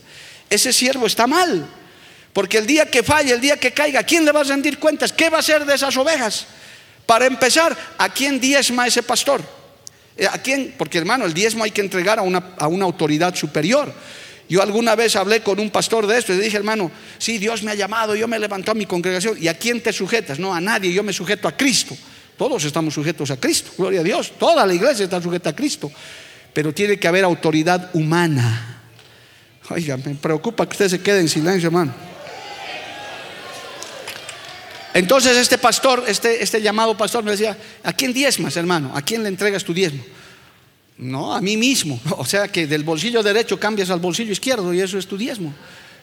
Ese siervo está mal, porque el día que falle, el día que caiga, ¿quién le va a rendir cuentas? ¿Qué va a hacer de esas ovejas? Para empezar, ¿a quién diezma ese pastor? Eh, ¿A quién? Porque hermano, el diezmo hay que entregar a una, a una autoridad superior. Yo alguna vez hablé con un pastor de esto y le dije, hermano, sí, Dios me ha llamado, yo me levantó a mi congregación. ¿Y a quién te sujetas? No, a nadie, yo me sujeto a Cristo. Todos estamos sujetos a Cristo, gloria a Dios. Toda la iglesia está sujeta a Cristo. Pero tiene que haber autoridad humana. Oiga, me preocupa que usted se quede en silencio, hermano. Entonces este pastor, este, este llamado pastor me decía, ¿a quién diezmas, hermano? ¿A quién le entregas tu diezmo? No, a mí mismo. O sea que del bolsillo derecho cambias al bolsillo izquierdo y eso es tu diezmo.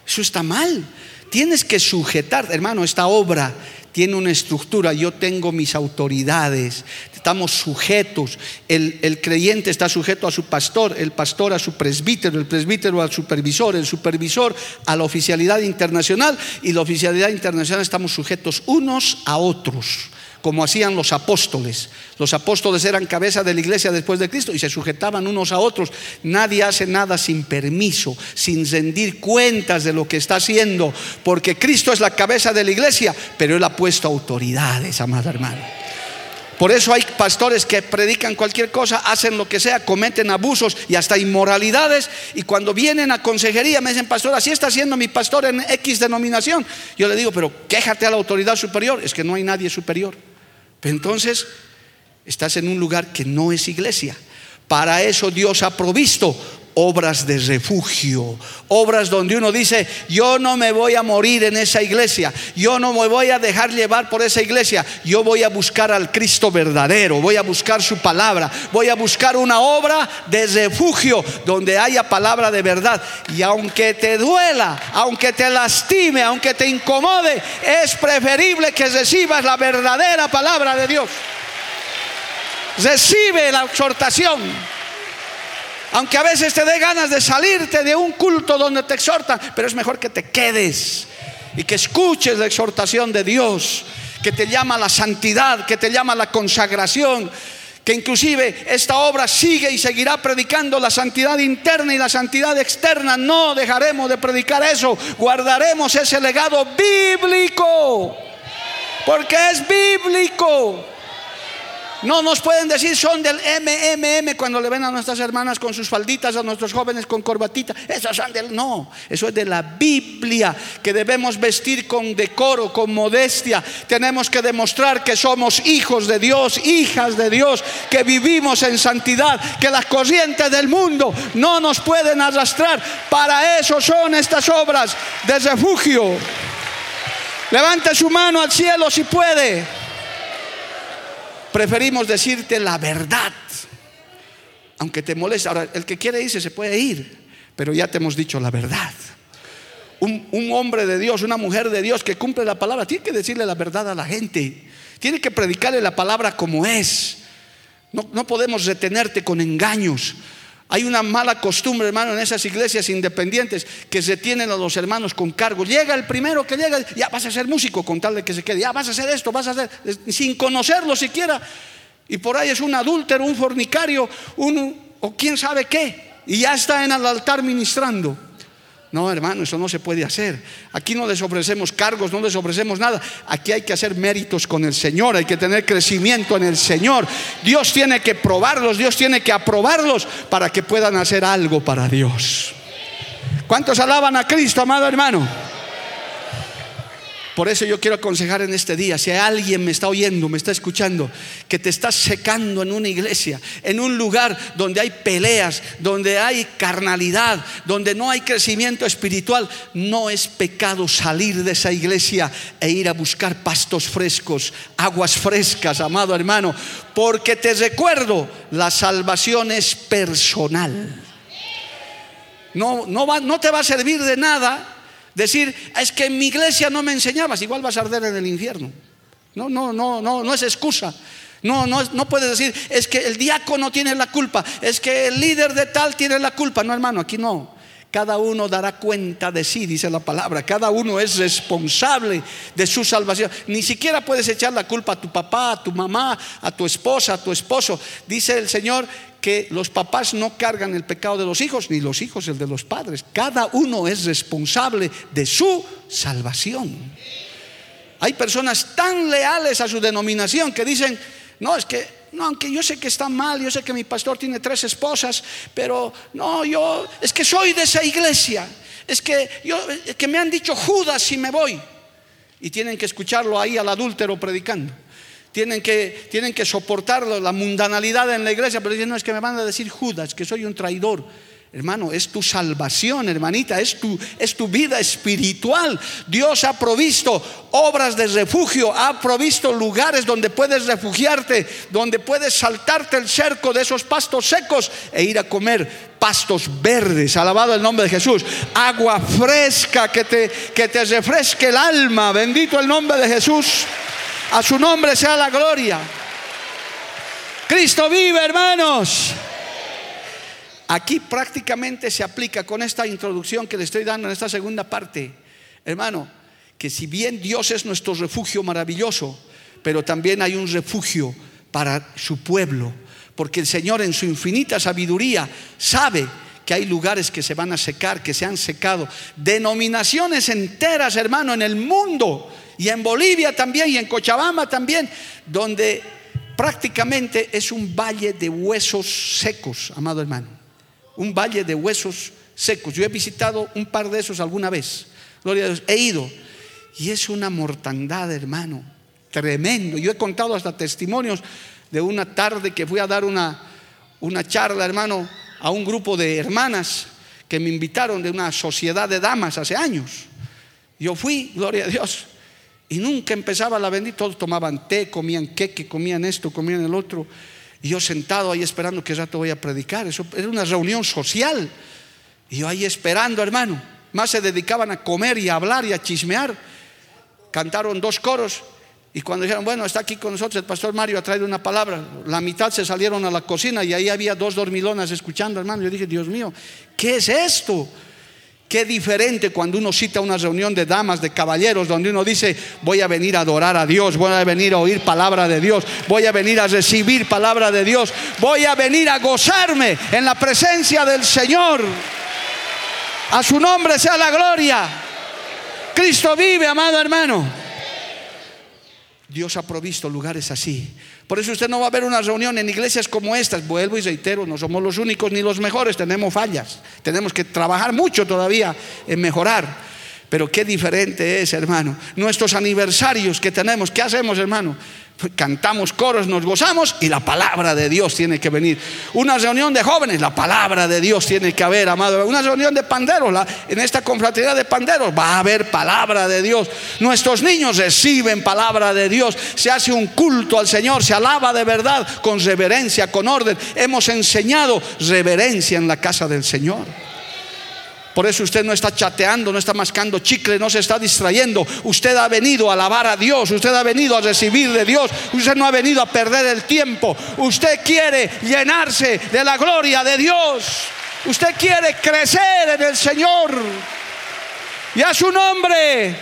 Eso está mal. Tienes que sujetar, hermano, esta obra tiene una estructura, yo tengo mis autoridades, estamos sujetos, el, el, creyente está sujeto a su pastor, el pastor a su presbítero, el presbítero al supervisor, el supervisor a la oficialidad internacional y la oficialidad internacional estamos sujetos unos a otros como hacían los apóstoles. Los apóstoles eran cabeza de la iglesia después de Cristo y se sujetaban unos a otros. Nadie hace nada sin permiso, sin rendir cuentas de lo que está haciendo, porque Cristo es la cabeza de la iglesia, pero Él ha puesto autoridades, amada hermana. Por eso hay pastores que predican cualquier cosa, hacen lo que sea, cometen abusos y hasta inmoralidades. Y cuando vienen a consejería me dicen, pastor, así está siendo mi pastor en X denominación. Yo le digo, pero quéjate a la autoridad superior. Es que no hay nadie superior. Entonces estás en un lugar que no es iglesia. Para eso Dios ha provisto obras de refugio, obras donde uno dice, yo no me voy a morir en esa iglesia, yo no me voy a dejar llevar por esa iglesia, yo voy a buscar al Cristo verdadero, voy a buscar su palabra, voy a buscar una obra de refugio donde haya palabra de verdad. Y aunque te duela, aunque te lastime, aunque te incomode, es preferible que recibas la verdadera palabra de Dios. Recibe la exhortación aunque a veces te dé ganas de salirte de un culto donde te exhortan, pero es mejor que te quedes y que escuches la exhortación de Dios, que te llama a la santidad, que te llama a la consagración, que inclusive esta obra sigue y seguirá predicando la santidad interna y la santidad externa. No dejaremos de predicar eso, guardaremos ese legado bíblico, porque es bíblico. No nos pueden decir son del MMM cuando le ven a nuestras hermanas con sus falditas, a nuestros jóvenes con corbatita. Esas son del. No, eso es de la Biblia, que debemos vestir con decoro, con modestia. Tenemos que demostrar que somos hijos de Dios, hijas de Dios, que vivimos en santidad, que las corrientes del mundo no nos pueden arrastrar. Para eso son estas obras de refugio. Levante su mano al cielo si puede preferimos decirte la verdad, aunque te moleste. Ahora, el que quiere irse se puede ir, pero ya te hemos dicho la verdad. Un, un, hombre de Dios, una mujer de Dios que cumple la palabra, tiene que decirle la verdad a la gente, tiene que predicarle la palabra como es. No, no podemos retenerte con engaños. Hay una mala costumbre, hermano, en esas iglesias independientes que se tienen a los hermanos con cargos. Llega el primero que llega, ya vas a ser músico con tal de que se quede, ya vas a hacer esto, vas a hacer, sin conocerlo siquiera. Y por ahí es un adúltero, un fornicario, un, o quién sabe qué. Y ya está en el altar ministrando. No, hermano, eso no se puede hacer. Aquí no les ofrecemos cargos, no les ofrecemos nada. Aquí hay que hacer méritos con el Señor, hay que tener crecimiento en el Señor. Dios tiene que probarlos, Dios tiene que aprobarlos para que puedan hacer algo para Dios. ¿Cuántos alaban a Cristo, amado hermano? Por eso yo quiero aconsejar en este día, si alguien me está oyendo, me está escuchando, que te estás secando en una iglesia, en un lugar donde hay peleas, donde hay carnalidad, donde no hay crecimiento espiritual, no es pecado salir de esa iglesia e ir a buscar pastos frescos, aguas frescas, amado hermano, porque te recuerdo, la salvación es personal. No, no, va, no te va a servir de nada decir, es que en mi iglesia no me enseñabas, igual vas a arder en el infierno. No, no, no, no, no es excusa. No, no, no puedes decir, es que el diácono tiene la culpa, es que el líder de tal tiene la culpa. No, hermano, aquí no. Cada uno dará cuenta de sí, dice la palabra. Cada uno es responsable de su salvación. Ni siquiera puedes echar la culpa a tu papá, a tu mamá, a tu esposa, a tu esposo. Dice el Señor los papás no cargan el pecado de los hijos, ni los hijos el de los padres. Cada uno es responsable de su salvación. Hay personas tan leales a su denominación que dicen, no, es que no, aunque yo sé que está mal, yo sé que mi pastor tiene tres esposas, pero no, yo es que soy de esa iglesia. Es que yo que me han dicho Judas si me voy. Y tienen que escucharlo ahí al adúltero predicando. Tienen que, tienen que soportar la mundanalidad en la iglesia, pero dicen, no, es que me van a decir Judas, que soy un traidor. Hermano, es tu salvación, hermanita, es tu, es tu vida espiritual. Dios ha provisto obras de refugio, ha provisto lugares donde puedes refugiarte, donde puedes saltarte el cerco de esos pastos secos e ir a comer pastos verdes. Alabado el nombre de Jesús. Agua fresca que te, que te refresque el alma. Bendito el nombre de Jesús. A su nombre sea la gloria. Cristo vive, hermanos. Aquí prácticamente se aplica con esta introducción que le estoy dando en esta segunda parte, hermano, que si bien Dios es nuestro refugio maravilloso, pero también hay un refugio para su pueblo, porque el Señor en su infinita sabiduría sabe que hay lugares que se van a secar, que se han secado, denominaciones enteras, hermano, en el mundo y en Bolivia también y en Cochabamba también, donde prácticamente es un valle de huesos secos, amado hermano un valle de huesos secos. Yo he visitado un par de esos alguna vez. Gloria a Dios. He ido. Y es una mortandad, hermano. Tremendo. Yo he contado hasta testimonios de una tarde que fui a dar una, una charla, hermano, a un grupo de hermanas que me invitaron de una sociedad de damas hace años. Yo fui, gloria a Dios, y nunca empezaba la bendita. Todos tomaban té, comían queque, comían esto, comían el otro. Y yo sentado ahí esperando que rato voy a predicar. Eso era una reunión social. Y yo ahí esperando, hermano. Más se dedicaban a comer y a hablar y a chismear. Cantaron dos coros. Y cuando dijeron, bueno, está aquí con nosotros el pastor Mario, ha traído una palabra. La mitad se salieron a la cocina y ahí había dos dormilonas escuchando, hermano. Yo dije, Dios mío, ¿qué es esto? Qué diferente cuando uno cita una reunión de damas, de caballeros, donde uno dice, voy a venir a adorar a Dios, voy a venir a oír palabra de Dios, voy a venir a recibir palabra de Dios, voy a venir a gozarme en la presencia del Señor. A su nombre sea la gloria. Cristo vive, amado hermano. Dios ha provisto lugares así. Por eso usted no va a ver una reunión en iglesias como estas. Vuelvo y reitero, no somos los únicos ni los mejores, tenemos fallas. Tenemos que trabajar mucho todavía en mejorar. Pero qué diferente es, hermano. Nuestros aniversarios que tenemos, ¿qué hacemos, hermano? cantamos coros, nos gozamos y la palabra de Dios tiene que venir. Una reunión de jóvenes, la palabra de Dios tiene que haber, amado. Una reunión de panderos, en esta confraternidad de panderos va a haber palabra de Dios. Nuestros niños reciben palabra de Dios. Se hace un culto al Señor, se alaba de verdad, con reverencia, con orden. Hemos enseñado reverencia en la casa del Señor. Por eso usted no está chateando, no está mascando chicle, no se está distrayendo. Usted ha venido a alabar a Dios, usted ha venido a recibir de Dios, usted no ha venido a perder el tiempo. Usted quiere llenarse de la gloria de Dios. Usted quiere crecer en el Señor. Y a su nombre,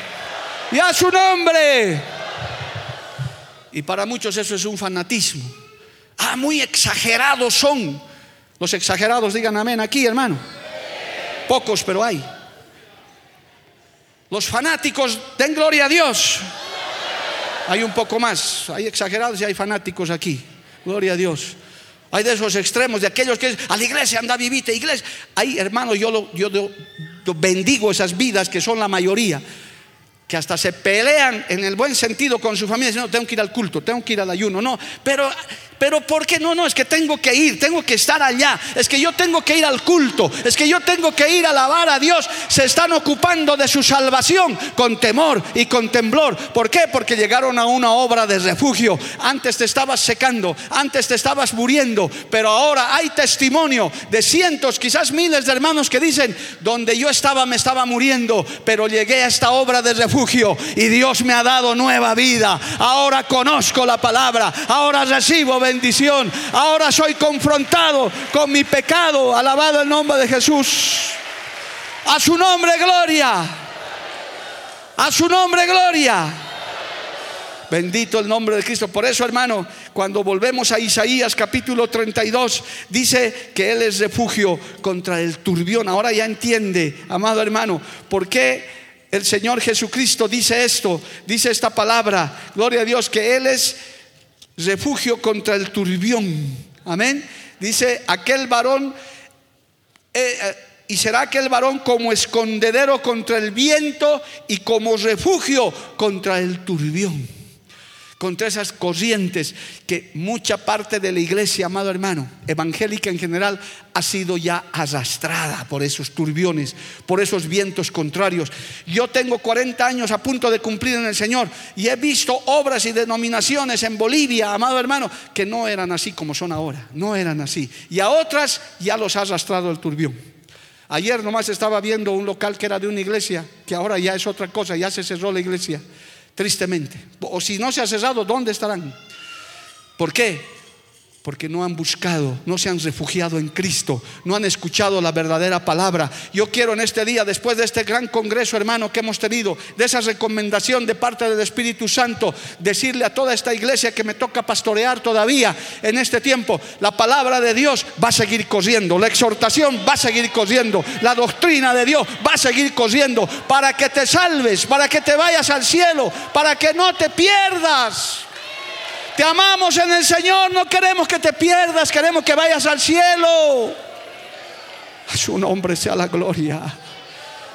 y a su nombre. Y para muchos eso es un fanatismo. Ah, muy exagerados son. Los exagerados digan amén aquí, hermano. Pocos, pero hay. Los fanáticos den gloria a Dios. Hay un poco más. Hay exagerados y hay fanáticos aquí. Gloria a Dios. Hay de esos extremos, de aquellos que a la iglesia anda vivite, iglesia. Hay, hermano, yo, yo, yo bendigo esas vidas que son la mayoría. que hasta se pelean en el buen sentido con su familia, diciendo, tengo que ir al culto, tengo que ir al ayuno, no, pero pero ¿por qué no? No, es que tengo que ir, tengo que estar allá, es que yo tengo que ir al culto, es que yo tengo que ir a alabar a Dios. Se están ocupando de su salvación con temor y con temblor. ¿Por qué? Porque llegaron a una obra de refugio. Antes te estabas secando, antes te estabas muriendo, pero ahora hay testimonio de cientos, quizás miles de hermanos que dicen, donde yo estaba me estaba muriendo, pero llegué a esta obra de refugio y Dios me ha dado nueva vida. Ahora conozco la palabra, ahora recibo bendición. Ahora soy confrontado con mi pecado. Alabado el nombre de Jesús. A su nombre, gloria. A su nombre, gloria. Bendito el nombre de Cristo. Por eso, hermano, cuando volvemos a Isaías capítulo 32, dice que Él es refugio contra el turbión. Ahora ya entiende, amado hermano, por qué el Señor Jesucristo dice esto, dice esta palabra. Gloria a Dios, que Él es refugio contra el turbión. Amén. Dice aquel varón, eh, eh, y será aquel varón como escondedero contra el viento y como refugio contra el turbión contra esas corrientes que mucha parte de la iglesia, amado hermano, evangélica en general, ha sido ya arrastrada por esos turbiones, por esos vientos contrarios. Yo tengo 40 años a punto de cumplir en el Señor y he visto obras y denominaciones en Bolivia, amado hermano, que no eran así como son ahora, no eran así. Y a otras ya los ha arrastrado el turbión. Ayer nomás estaba viendo un local que era de una iglesia, que ahora ya es otra cosa, ya se cerró la iglesia tristemente. O si no se ha cerrado, ¿dónde estarán? ¿Por qué? Porque no han buscado, no se han refugiado en Cristo, no han escuchado la verdadera palabra. Yo quiero en este día, después de este gran congreso, hermano, que hemos tenido, de esa recomendación de parte del Espíritu Santo, decirle a toda esta iglesia que me toca pastorear todavía en este tiempo, la palabra de Dios va a seguir corriendo, la exhortación va a seguir corriendo, la doctrina de Dios va a seguir corriendo para que te salves, para que te vayas al cielo, para que no te pierdas. Te amamos en el Señor, no queremos que te pierdas, queremos que vayas al cielo. A su nombre sea la gloria.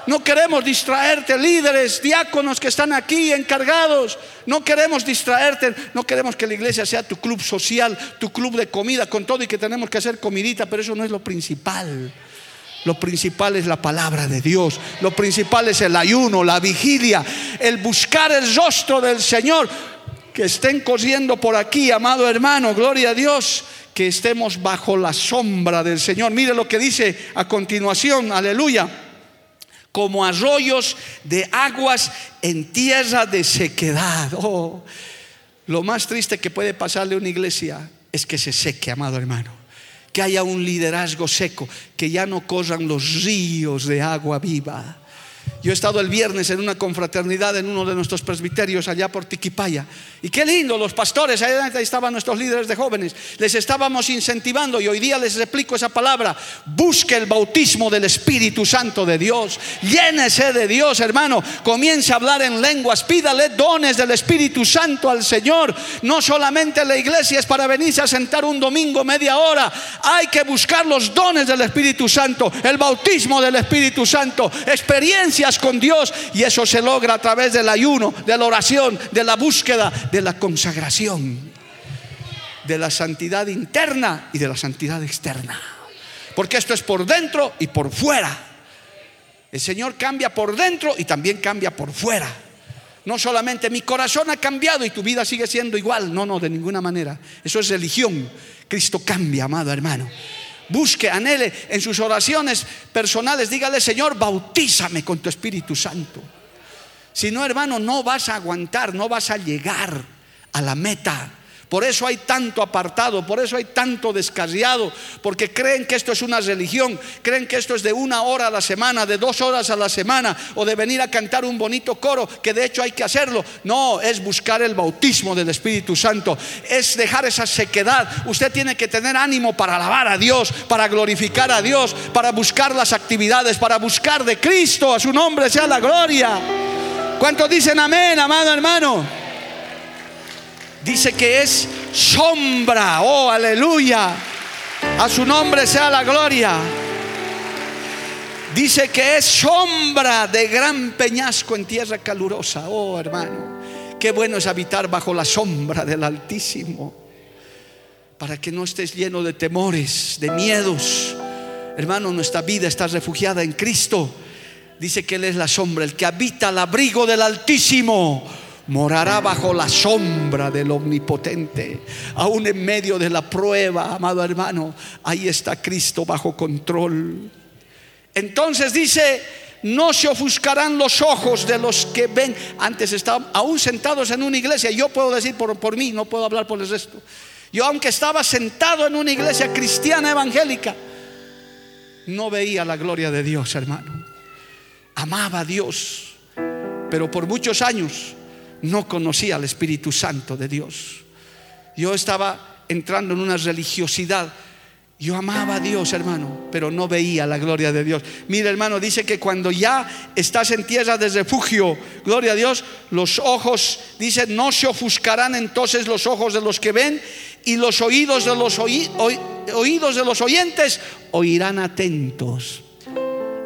No queremos distraerte, líderes, diáconos que están aquí encargados. No queremos distraerte, no queremos que la iglesia sea tu club social, tu club de comida, con todo y que tenemos que hacer comidita, pero eso no es lo principal. Lo principal es la palabra de Dios. Lo principal es el ayuno, la vigilia, el buscar el rostro del Señor que estén corriendo por aquí, amado hermano, gloria a Dios, que estemos bajo la sombra del Señor. Mire lo que dice a continuación, aleluya, como arroyos de aguas en tierra de sequedad. Oh, lo más triste que puede pasarle a una iglesia es que se seque, amado hermano. Que haya un liderazgo seco, que ya no corran los ríos de agua viva. Yo he estado el viernes en una confraternidad en uno de nuestros presbiterios allá por Tiquipaya. Y qué lindo, los pastores, ahí estaban nuestros líderes de jóvenes. Les estábamos incentivando y hoy día les explico esa palabra. Busque el bautismo del Espíritu Santo de Dios. Llénese de Dios, hermano. Comience a hablar en lenguas. Pídale dones del Espíritu Santo al Señor. No solamente la iglesia es para venirse a sentar un domingo media hora. Hay que buscar los dones del Espíritu Santo. El bautismo del Espíritu Santo. Experiencias con Dios y eso se logra a través del ayuno, de la oración, de la búsqueda, de la consagración, de la santidad interna y de la santidad externa. Porque esto es por dentro y por fuera. El Señor cambia por dentro y también cambia por fuera. No solamente mi corazón ha cambiado y tu vida sigue siendo igual. No, no, de ninguna manera. Eso es religión. Cristo cambia, amado hermano busque, anhele en sus oraciones personales, dígale, Señor, bautízame con tu Espíritu Santo. Si no, hermano, no vas a aguantar, no vas a llegar a la meta. Por eso hay tanto apartado, por eso hay tanto descarriado, porque creen que esto es una religión, creen que esto es de una hora a la semana, de dos horas a la semana, o de venir a cantar un bonito coro, que de hecho hay que hacerlo. No, es buscar el bautismo del Espíritu Santo, es dejar esa sequedad. Usted tiene que tener ánimo para alabar a Dios, para glorificar a Dios, para buscar las actividades, para buscar de Cristo, a su nombre sea la gloria. ¿Cuántos dicen amén, amado hermano? Dice que es sombra. Oh, aleluya. A su nombre sea la gloria. Dice que es sombra de gran peñasco en tierra calurosa. Oh, hermano, qué bueno es habitar bajo la sombra del Altísimo. Para que no estés lleno de temores, de miedos. Hermano, nuestra vida está refugiada en Cristo. Dice que Él es la sombra, el que habita al abrigo del Altísimo morará bajo la sombra del Omnipotente. Aún en medio de la prueba, amado hermano, ahí está Cristo bajo control. Entonces dice, no se ofuscarán los ojos de los que ven. Antes estaban aún sentados en una iglesia. Yo puedo decir por, por mí, no puedo hablar por el resto. Yo aunque estaba sentado en una iglesia cristiana evangélica, no veía la gloria de Dios, hermano. Amaba a Dios, pero por muchos años no conocía al Espíritu Santo de Dios. Yo estaba entrando en una religiosidad. Yo amaba a Dios, hermano, pero no veía la gloria de Dios. Mira, hermano, dice que cuando ya estás en tierra de refugio, gloria a Dios, los ojos, dice, no se ofuscarán entonces los ojos de los que ven y los oídos de los, oídos de los oyentes oirán atentos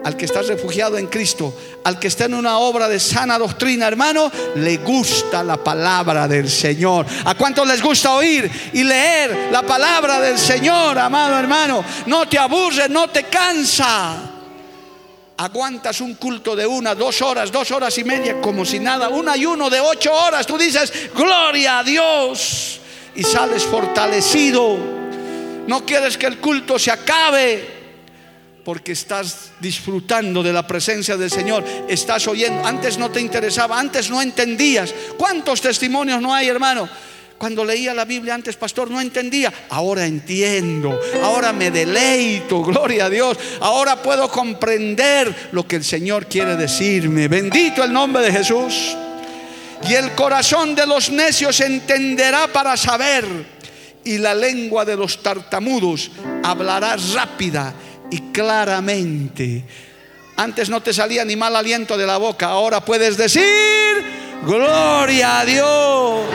al que está refugiado en Cristo, al que está en una obra de sana doctrina, hermano, le gusta la palabra del Señor. ¿A cuántos les gusta oír y leer la palabra del Señor, amado hermano? No te aburre, no te cansa. Aguantas un culto de una, dos horas, dos horas y media, como si nada, un ayuno de ocho horas. Tú dices, gloria a Dios, y sales fortalecido. No quieres que el culto se acabe porque estás disfrutando de la presencia del Señor, estás oyendo, antes no te interesaba, antes no entendías. ¿Cuántos testimonios no hay, hermano? Cuando leía la Biblia antes, pastor, no entendía. Ahora entiendo, ahora me deleito, gloria a Dios. Ahora puedo comprender lo que el Señor quiere decirme. Bendito el nombre de Jesús. Y el corazón de los necios entenderá para saber. Y la lengua de los tartamudos hablará rápida y claramente. Antes no te salía ni mal aliento de la boca, ahora puedes decir, gloria a Dios.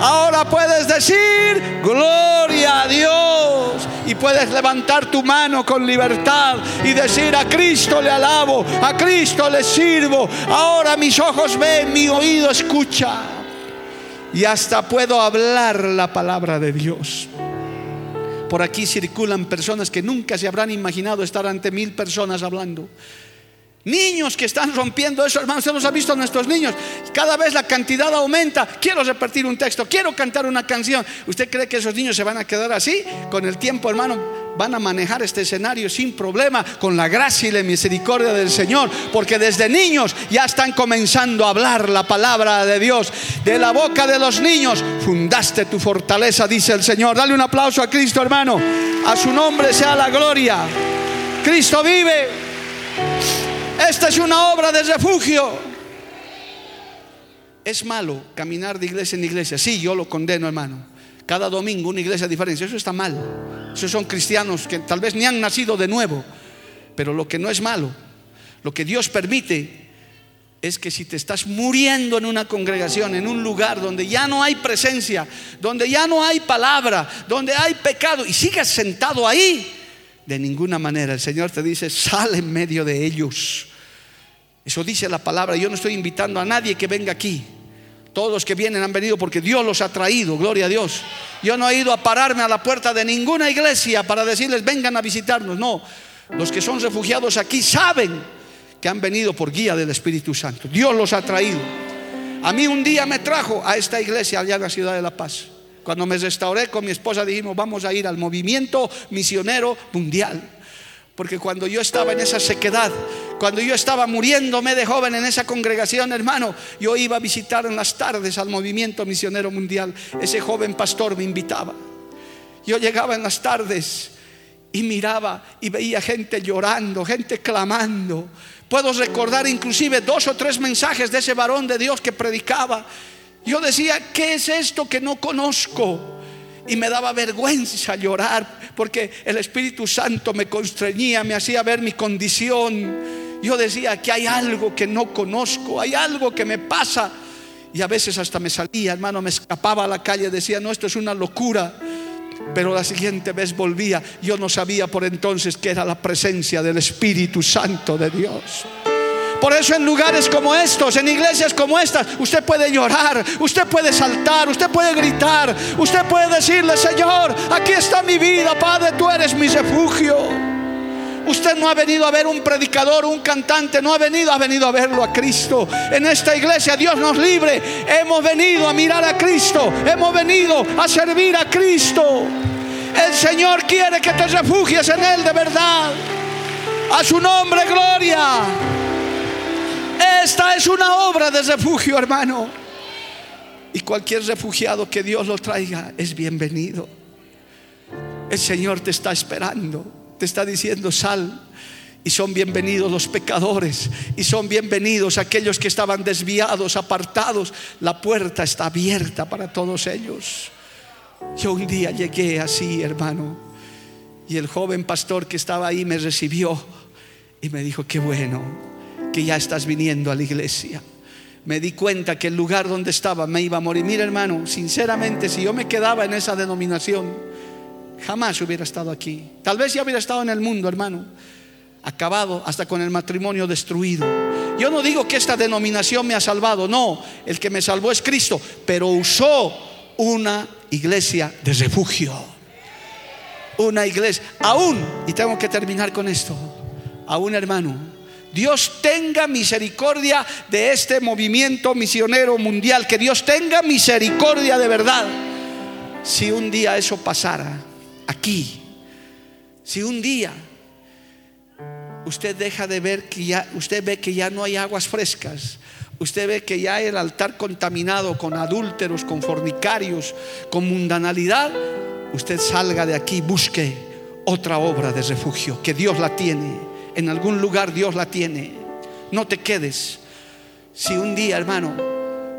Ahora puedes decir, gloria a Dios. Y puedes levantar tu mano con libertad y decir, a Cristo le alabo, a Cristo le sirvo. Ahora mis ojos ven, mi oído escucha. Y hasta puedo hablar la palabra de Dios. Por aquí circulan personas que nunca se habrán imaginado estar ante mil personas hablando. Niños que están rompiendo eso, hermanos, los ha visto a nuestros niños. Cada vez la cantidad aumenta. Quiero repartir un texto, quiero cantar una canción. ¿Usted cree que esos niños se van a quedar así? Con el tiempo, hermano, van a manejar este escenario sin problema, con la gracia y la misericordia del Señor, porque desde niños ya están comenzando a hablar la palabra de Dios. De la boca de los niños fundaste tu fortaleza, dice el Señor. Dale un aplauso a Cristo, hermano. A su nombre sea la gloria. Cristo vive. Esta es una obra de refugio. Es malo caminar de iglesia en iglesia. Sí, yo lo condeno, hermano. Cada domingo una iglesia diferente. Eso está mal. Esos son cristianos que tal vez ni han nacido de nuevo. Pero lo que no es malo, lo que Dios permite es que si te estás muriendo en una congregación, en un lugar donde ya no hay presencia, donde ya no hay palabra, donde hay pecado y sigas sentado ahí, de ninguna manera. El Señor te dice, sale en medio de ellos. Eso dice la palabra. Yo no estoy invitando a nadie que venga aquí. Todos los que vienen han venido porque Dios los ha traído, gloria a Dios. Yo no he ido a pararme a la puerta de ninguna iglesia para decirles vengan a visitarnos. No, los que son refugiados aquí saben que han venido por guía del Espíritu Santo. Dios los ha traído. A mí un día me trajo a esta iglesia allá en la ciudad de La Paz. Cuando me restauré con mi esposa dijimos, vamos a ir al movimiento misionero mundial. Porque cuando yo estaba en esa sequedad, cuando yo estaba muriéndome de joven en esa congregación, hermano, yo iba a visitar en las tardes al movimiento misionero mundial. Ese joven pastor me invitaba. Yo llegaba en las tardes y miraba y veía gente llorando, gente clamando. Puedo recordar inclusive dos o tres mensajes de ese varón de Dios que predicaba yo decía, ¿qué es esto que no conozco? Y me daba vergüenza llorar porque el Espíritu Santo me constreñía, me hacía ver mi condición. Yo decía que hay algo que no conozco, hay algo que me pasa. Y a veces hasta me salía, hermano, me escapaba a la calle, decía, no, esto es una locura. Pero la siguiente vez volvía. Yo no sabía por entonces que era la presencia del Espíritu Santo de Dios. Por eso en lugares como estos, en iglesias como estas, usted puede llorar, usted puede saltar, usted puede gritar, usted puede decirle, Señor, aquí está mi vida, Padre, tú eres mi refugio. Usted no ha venido a ver un predicador, un cantante, no ha venido, ha venido a verlo a Cristo. En esta iglesia, Dios nos libre. Hemos venido a mirar a Cristo, hemos venido a servir a Cristo. El Señor quiere que te refugies en Él de verdad. A su nombre, gloria. Esta es una obra de refugio, hermano. Y cualquier refugiado que Dios lo traiga es bienvenido. El Señor te está esperando, te está diciendo sal. Y son bienvenidos los pecadores. Y son bienvenidos aquellos que estaban desviados, apartados. La puerta está abierta para todos ellos. Yo un día llegué así, hermano. Y el joven pastor que estaba ahí me recibió y me dijo, qué bueno que ya estás viniendo a la iglesia. Me di cuenta que el lugar donde estaba me iba a morir. Mira hermano, sinceramente, si yo me quedaba en esa denominación, jamás hubiera estado aquí. Tal vez ya hubiera estado en el mundo, hermano. Acabado hasta con el matrimonio destruido. Yo no digo que esta denominación me ha salvado, no. El que me salvó es Cristo, pero usó una iglesia de refugio. Una iglesia, aún, y tengo que terminar con esto, aún hermano, Dios tenga misericordia de este movimiento misionero mundial, que Dios tenga misericordia de verdad. Si un día eso pasara aquí, si un día usted deja de ver que ya, usted ve que ya no hay aguas frescas, usted ve que ya el altar contaminado con adúlteros, con fornicarios, con mundanalidad, usted salga de aquí, busque otra obra de refugio, que Dios la tiene en algún lugar Dios la tiene. No te quedes. Si un día, hermano,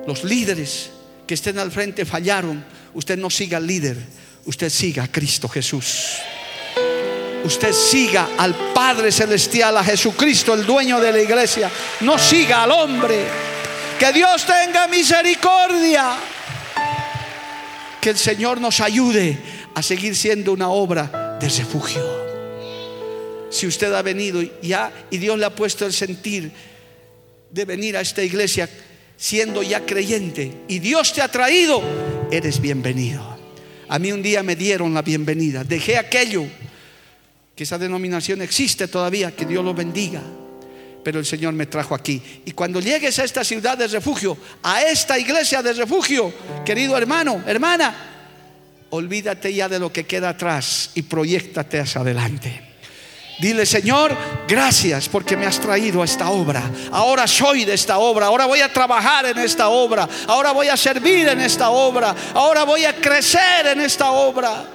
los líderes que estén al frente fallaron, usted no siga al líder, usted siga a Cristo Jesús. Usted siga al Padre Celestial, a Jesucristo, el dueño de la iglesia. No siga al hombre. Que Dios tenga misericordia. Que el Señor nos ayude a seguir siendo una obra de refugio si usted ha venido ya y Dios le ha puesto el sentir de venir a esta iglesia siendo ya creyente y Dios te ha traído, eres bienvenido. A mí un día me dieron la bienvenida. Dejé aquello, que esa denominación existe todavía, que Dios lo bendiga. Pero el Señor me trajo aquí. Y cuando llegues a esta ciudad de refugio, a esta iglesia de refugio, querido hermano, hermana, olvídate ya de lo que queda atrás y proyectate hacia adelante. Dile, Señor, gracias porque me has traído a esta obra. Ahora soy de esta obra. Ahora voy a trabajar en esta obra. Ahora voy a servir en esta obra. Ahora voy a crecer en esta obra.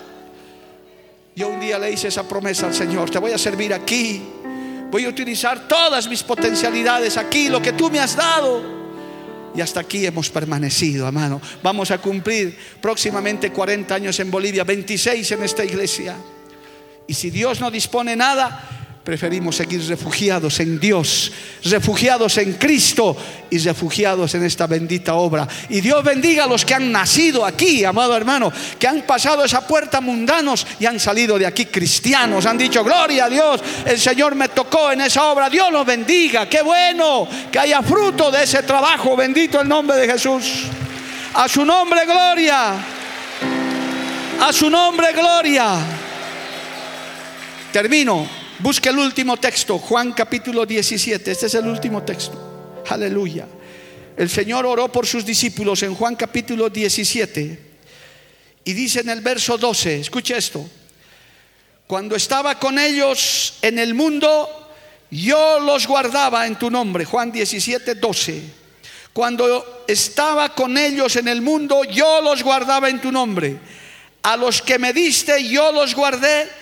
Yo un día le hice esa promesa al Señor. Te voy a servir aquí. Voy a utilizar todas mis potencialidades aquí, lo que tú me has dado. Y hasta aquí hemos permanecido, hermano. Vamos a cumplir próximamente 40 años en Bolivia, 26 en esta iglesia. Y si Dios no dispone nada, preferimos seguir refugiados en Dios, refugiados en Cristo y refugiados en esta bendita obra. Y Dios bendiga a los que han nacido aquí, amado hermano, que han pasado esa puerta mundanos y han salido de aquí cristianos, han dicho, gloria a Dios, el Señor me tocó en esa obra, Dios los bendiga, qué bueno que haya fruto de ese trabajo, bendito el nombre de Jesús. A su nombre, gloria. A su nombre, gloria. Termino. Busque el último texto, Juan capítulo 17. Este es el último texto. Aleluya. El Señor oró por sus discípulos en Juan capítulo 17. Y dice en el verso 12, escuche esto. Cuando estaba con ellos en el mundo, yo los guardaba en tu nombre. Juan 17, 12. Cuando estaba con ellos en el mundo, yo los guardaba en tu nombre. A los que me diste, yo los guardé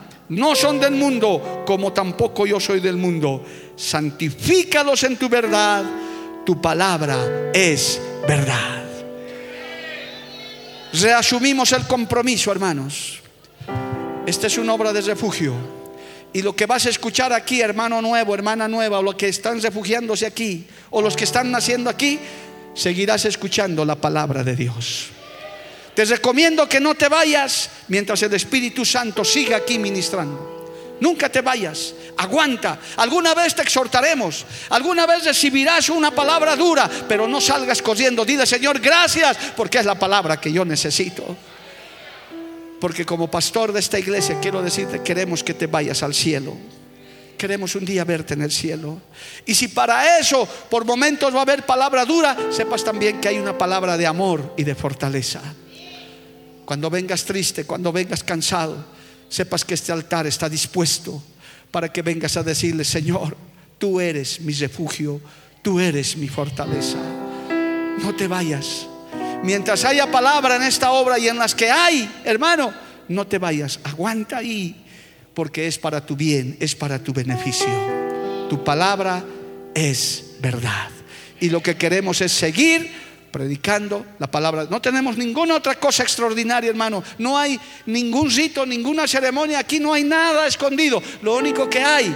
No son del mundo, como tampoco yo soy del mundo. Santifícalos en tu verdad, tu palabra es verdad. Reasumimos el compromiso, hermanos. Esta es una obra de refugio. Y lo que vas a escuchar aquí, hermano nuevo, hermana nueva, o los que están refugiándose aquí, o los que están naciendo aquí, seguirás escuchando la palabra de Dios. Te recomiendo que no te vayas mientras el Espíritu Santo siga aquí ministrando. Nunca te vayas, aguanta. Alguna vez te exhortaremos, alguna vez recibirás una palabra dura, pero no salgas corriendo. Dile, Señor, gracias, porque es la palabra que yo necesito. Porque como pastor de esta iglesia quiero decirte, queremos que te vayas al cielo. Queremos un día verte en el cielo. Y si para eso por momentos va a haber palabra dura, sepas también que hay una palabra de amor y de fortaleza. Cuando vengas triste, cuando vengas cansado, sepas que este altar está dispuesto para que vengas a decirle, Señor, tú eres mi refugio, tú eres mi fortaleza. No te vayas. Mientras haya palabra en esta obra y en las que hay, hermano, no te vayas. Aguanta ahí, porque es para tu bien, es para tu beneficio. Tu palabra es verdad. Y lo que queremos es seguir predicando la palabra. No tenemos ninguna otra cosa extraordinaria, hermano. No hay ningún rito, ninguna ceremonia. Aquí no hay nada escondido. Lo único que hay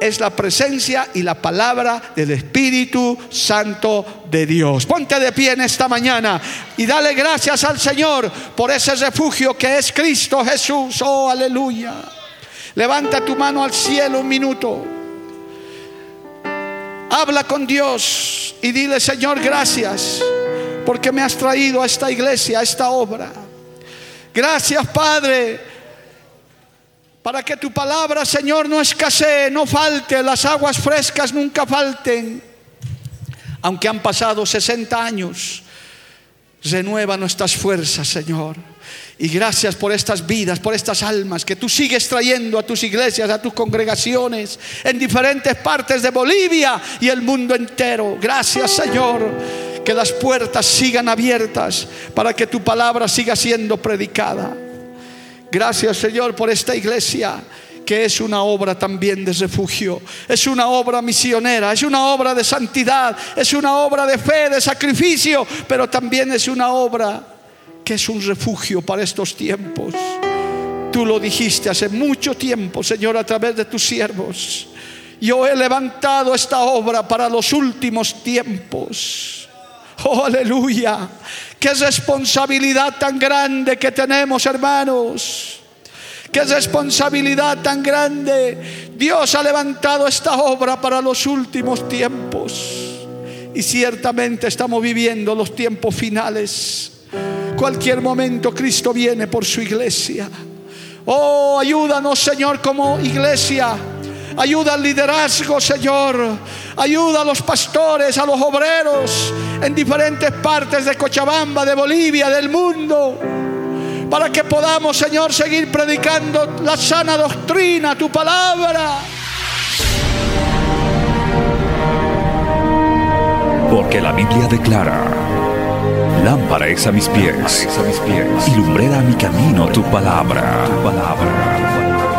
es la presencia y la palabra del Espíritu Santo de Dios. Ponte de pie en esta mañana y dale gracias al Señor por ese refugio que es Cristo Jesús. Oh, aleluya. Levanta tu mano al cielo un minuto. Habla con Dios y dile, Señor, gracias porque me has traído a esta iglesia, a esta obra. Gracias, Padre, para que tu palabra, Señor, no escasee, no falte, las aguas frescas nunca falten. Aunque han pasado 60 años, renueva nuestras fuerzas, Señor. Y gracias por estas vidas, por estas almas que tú sigues trayendo a tus iglesias, a tus congregaciones en diferentes partes de Bolivia y el mundo entero. Gracias, Señor que las puertas sigan abiertas para que tu palabra siga siendo predicada. Gracias Señor por esta iglesia que es una obra también de refugio, es una obra misionera, es una obra de santidad, es una obra de fe, de sacrificio, pero también es una obra que es un refugio para estos tiempos. Tú lo dijiste hace mucho tiempo, Señor, a través de tus siervos. Yo he levantado esta obra para los últimos tiempos. Oh, aleluya. Qué responsabilidad tan grande que tenemos, hermanos. Qué responsabilidad tan grande. Dios ha levantado esta obra para los últimos tiempos. Y ciertamente estamos viviendo los tiempos finales. Cualquier momento Cristo viene por su iglesia. Oh, ayúdanos, Señor, como iglesia Ayuda al liderazgo, Señor. Ayuda a los pastores, a los obreros en diferentes partes de Cochabamba, de Bolivia, del mundo. Para que podamos, Señor, seguir predicando la sana doctrina, tu palabra. Porque la Biblia declara, lámpara es a mis pies, a mis pies y lumbrera a mi camino tu palabra. Tu palabra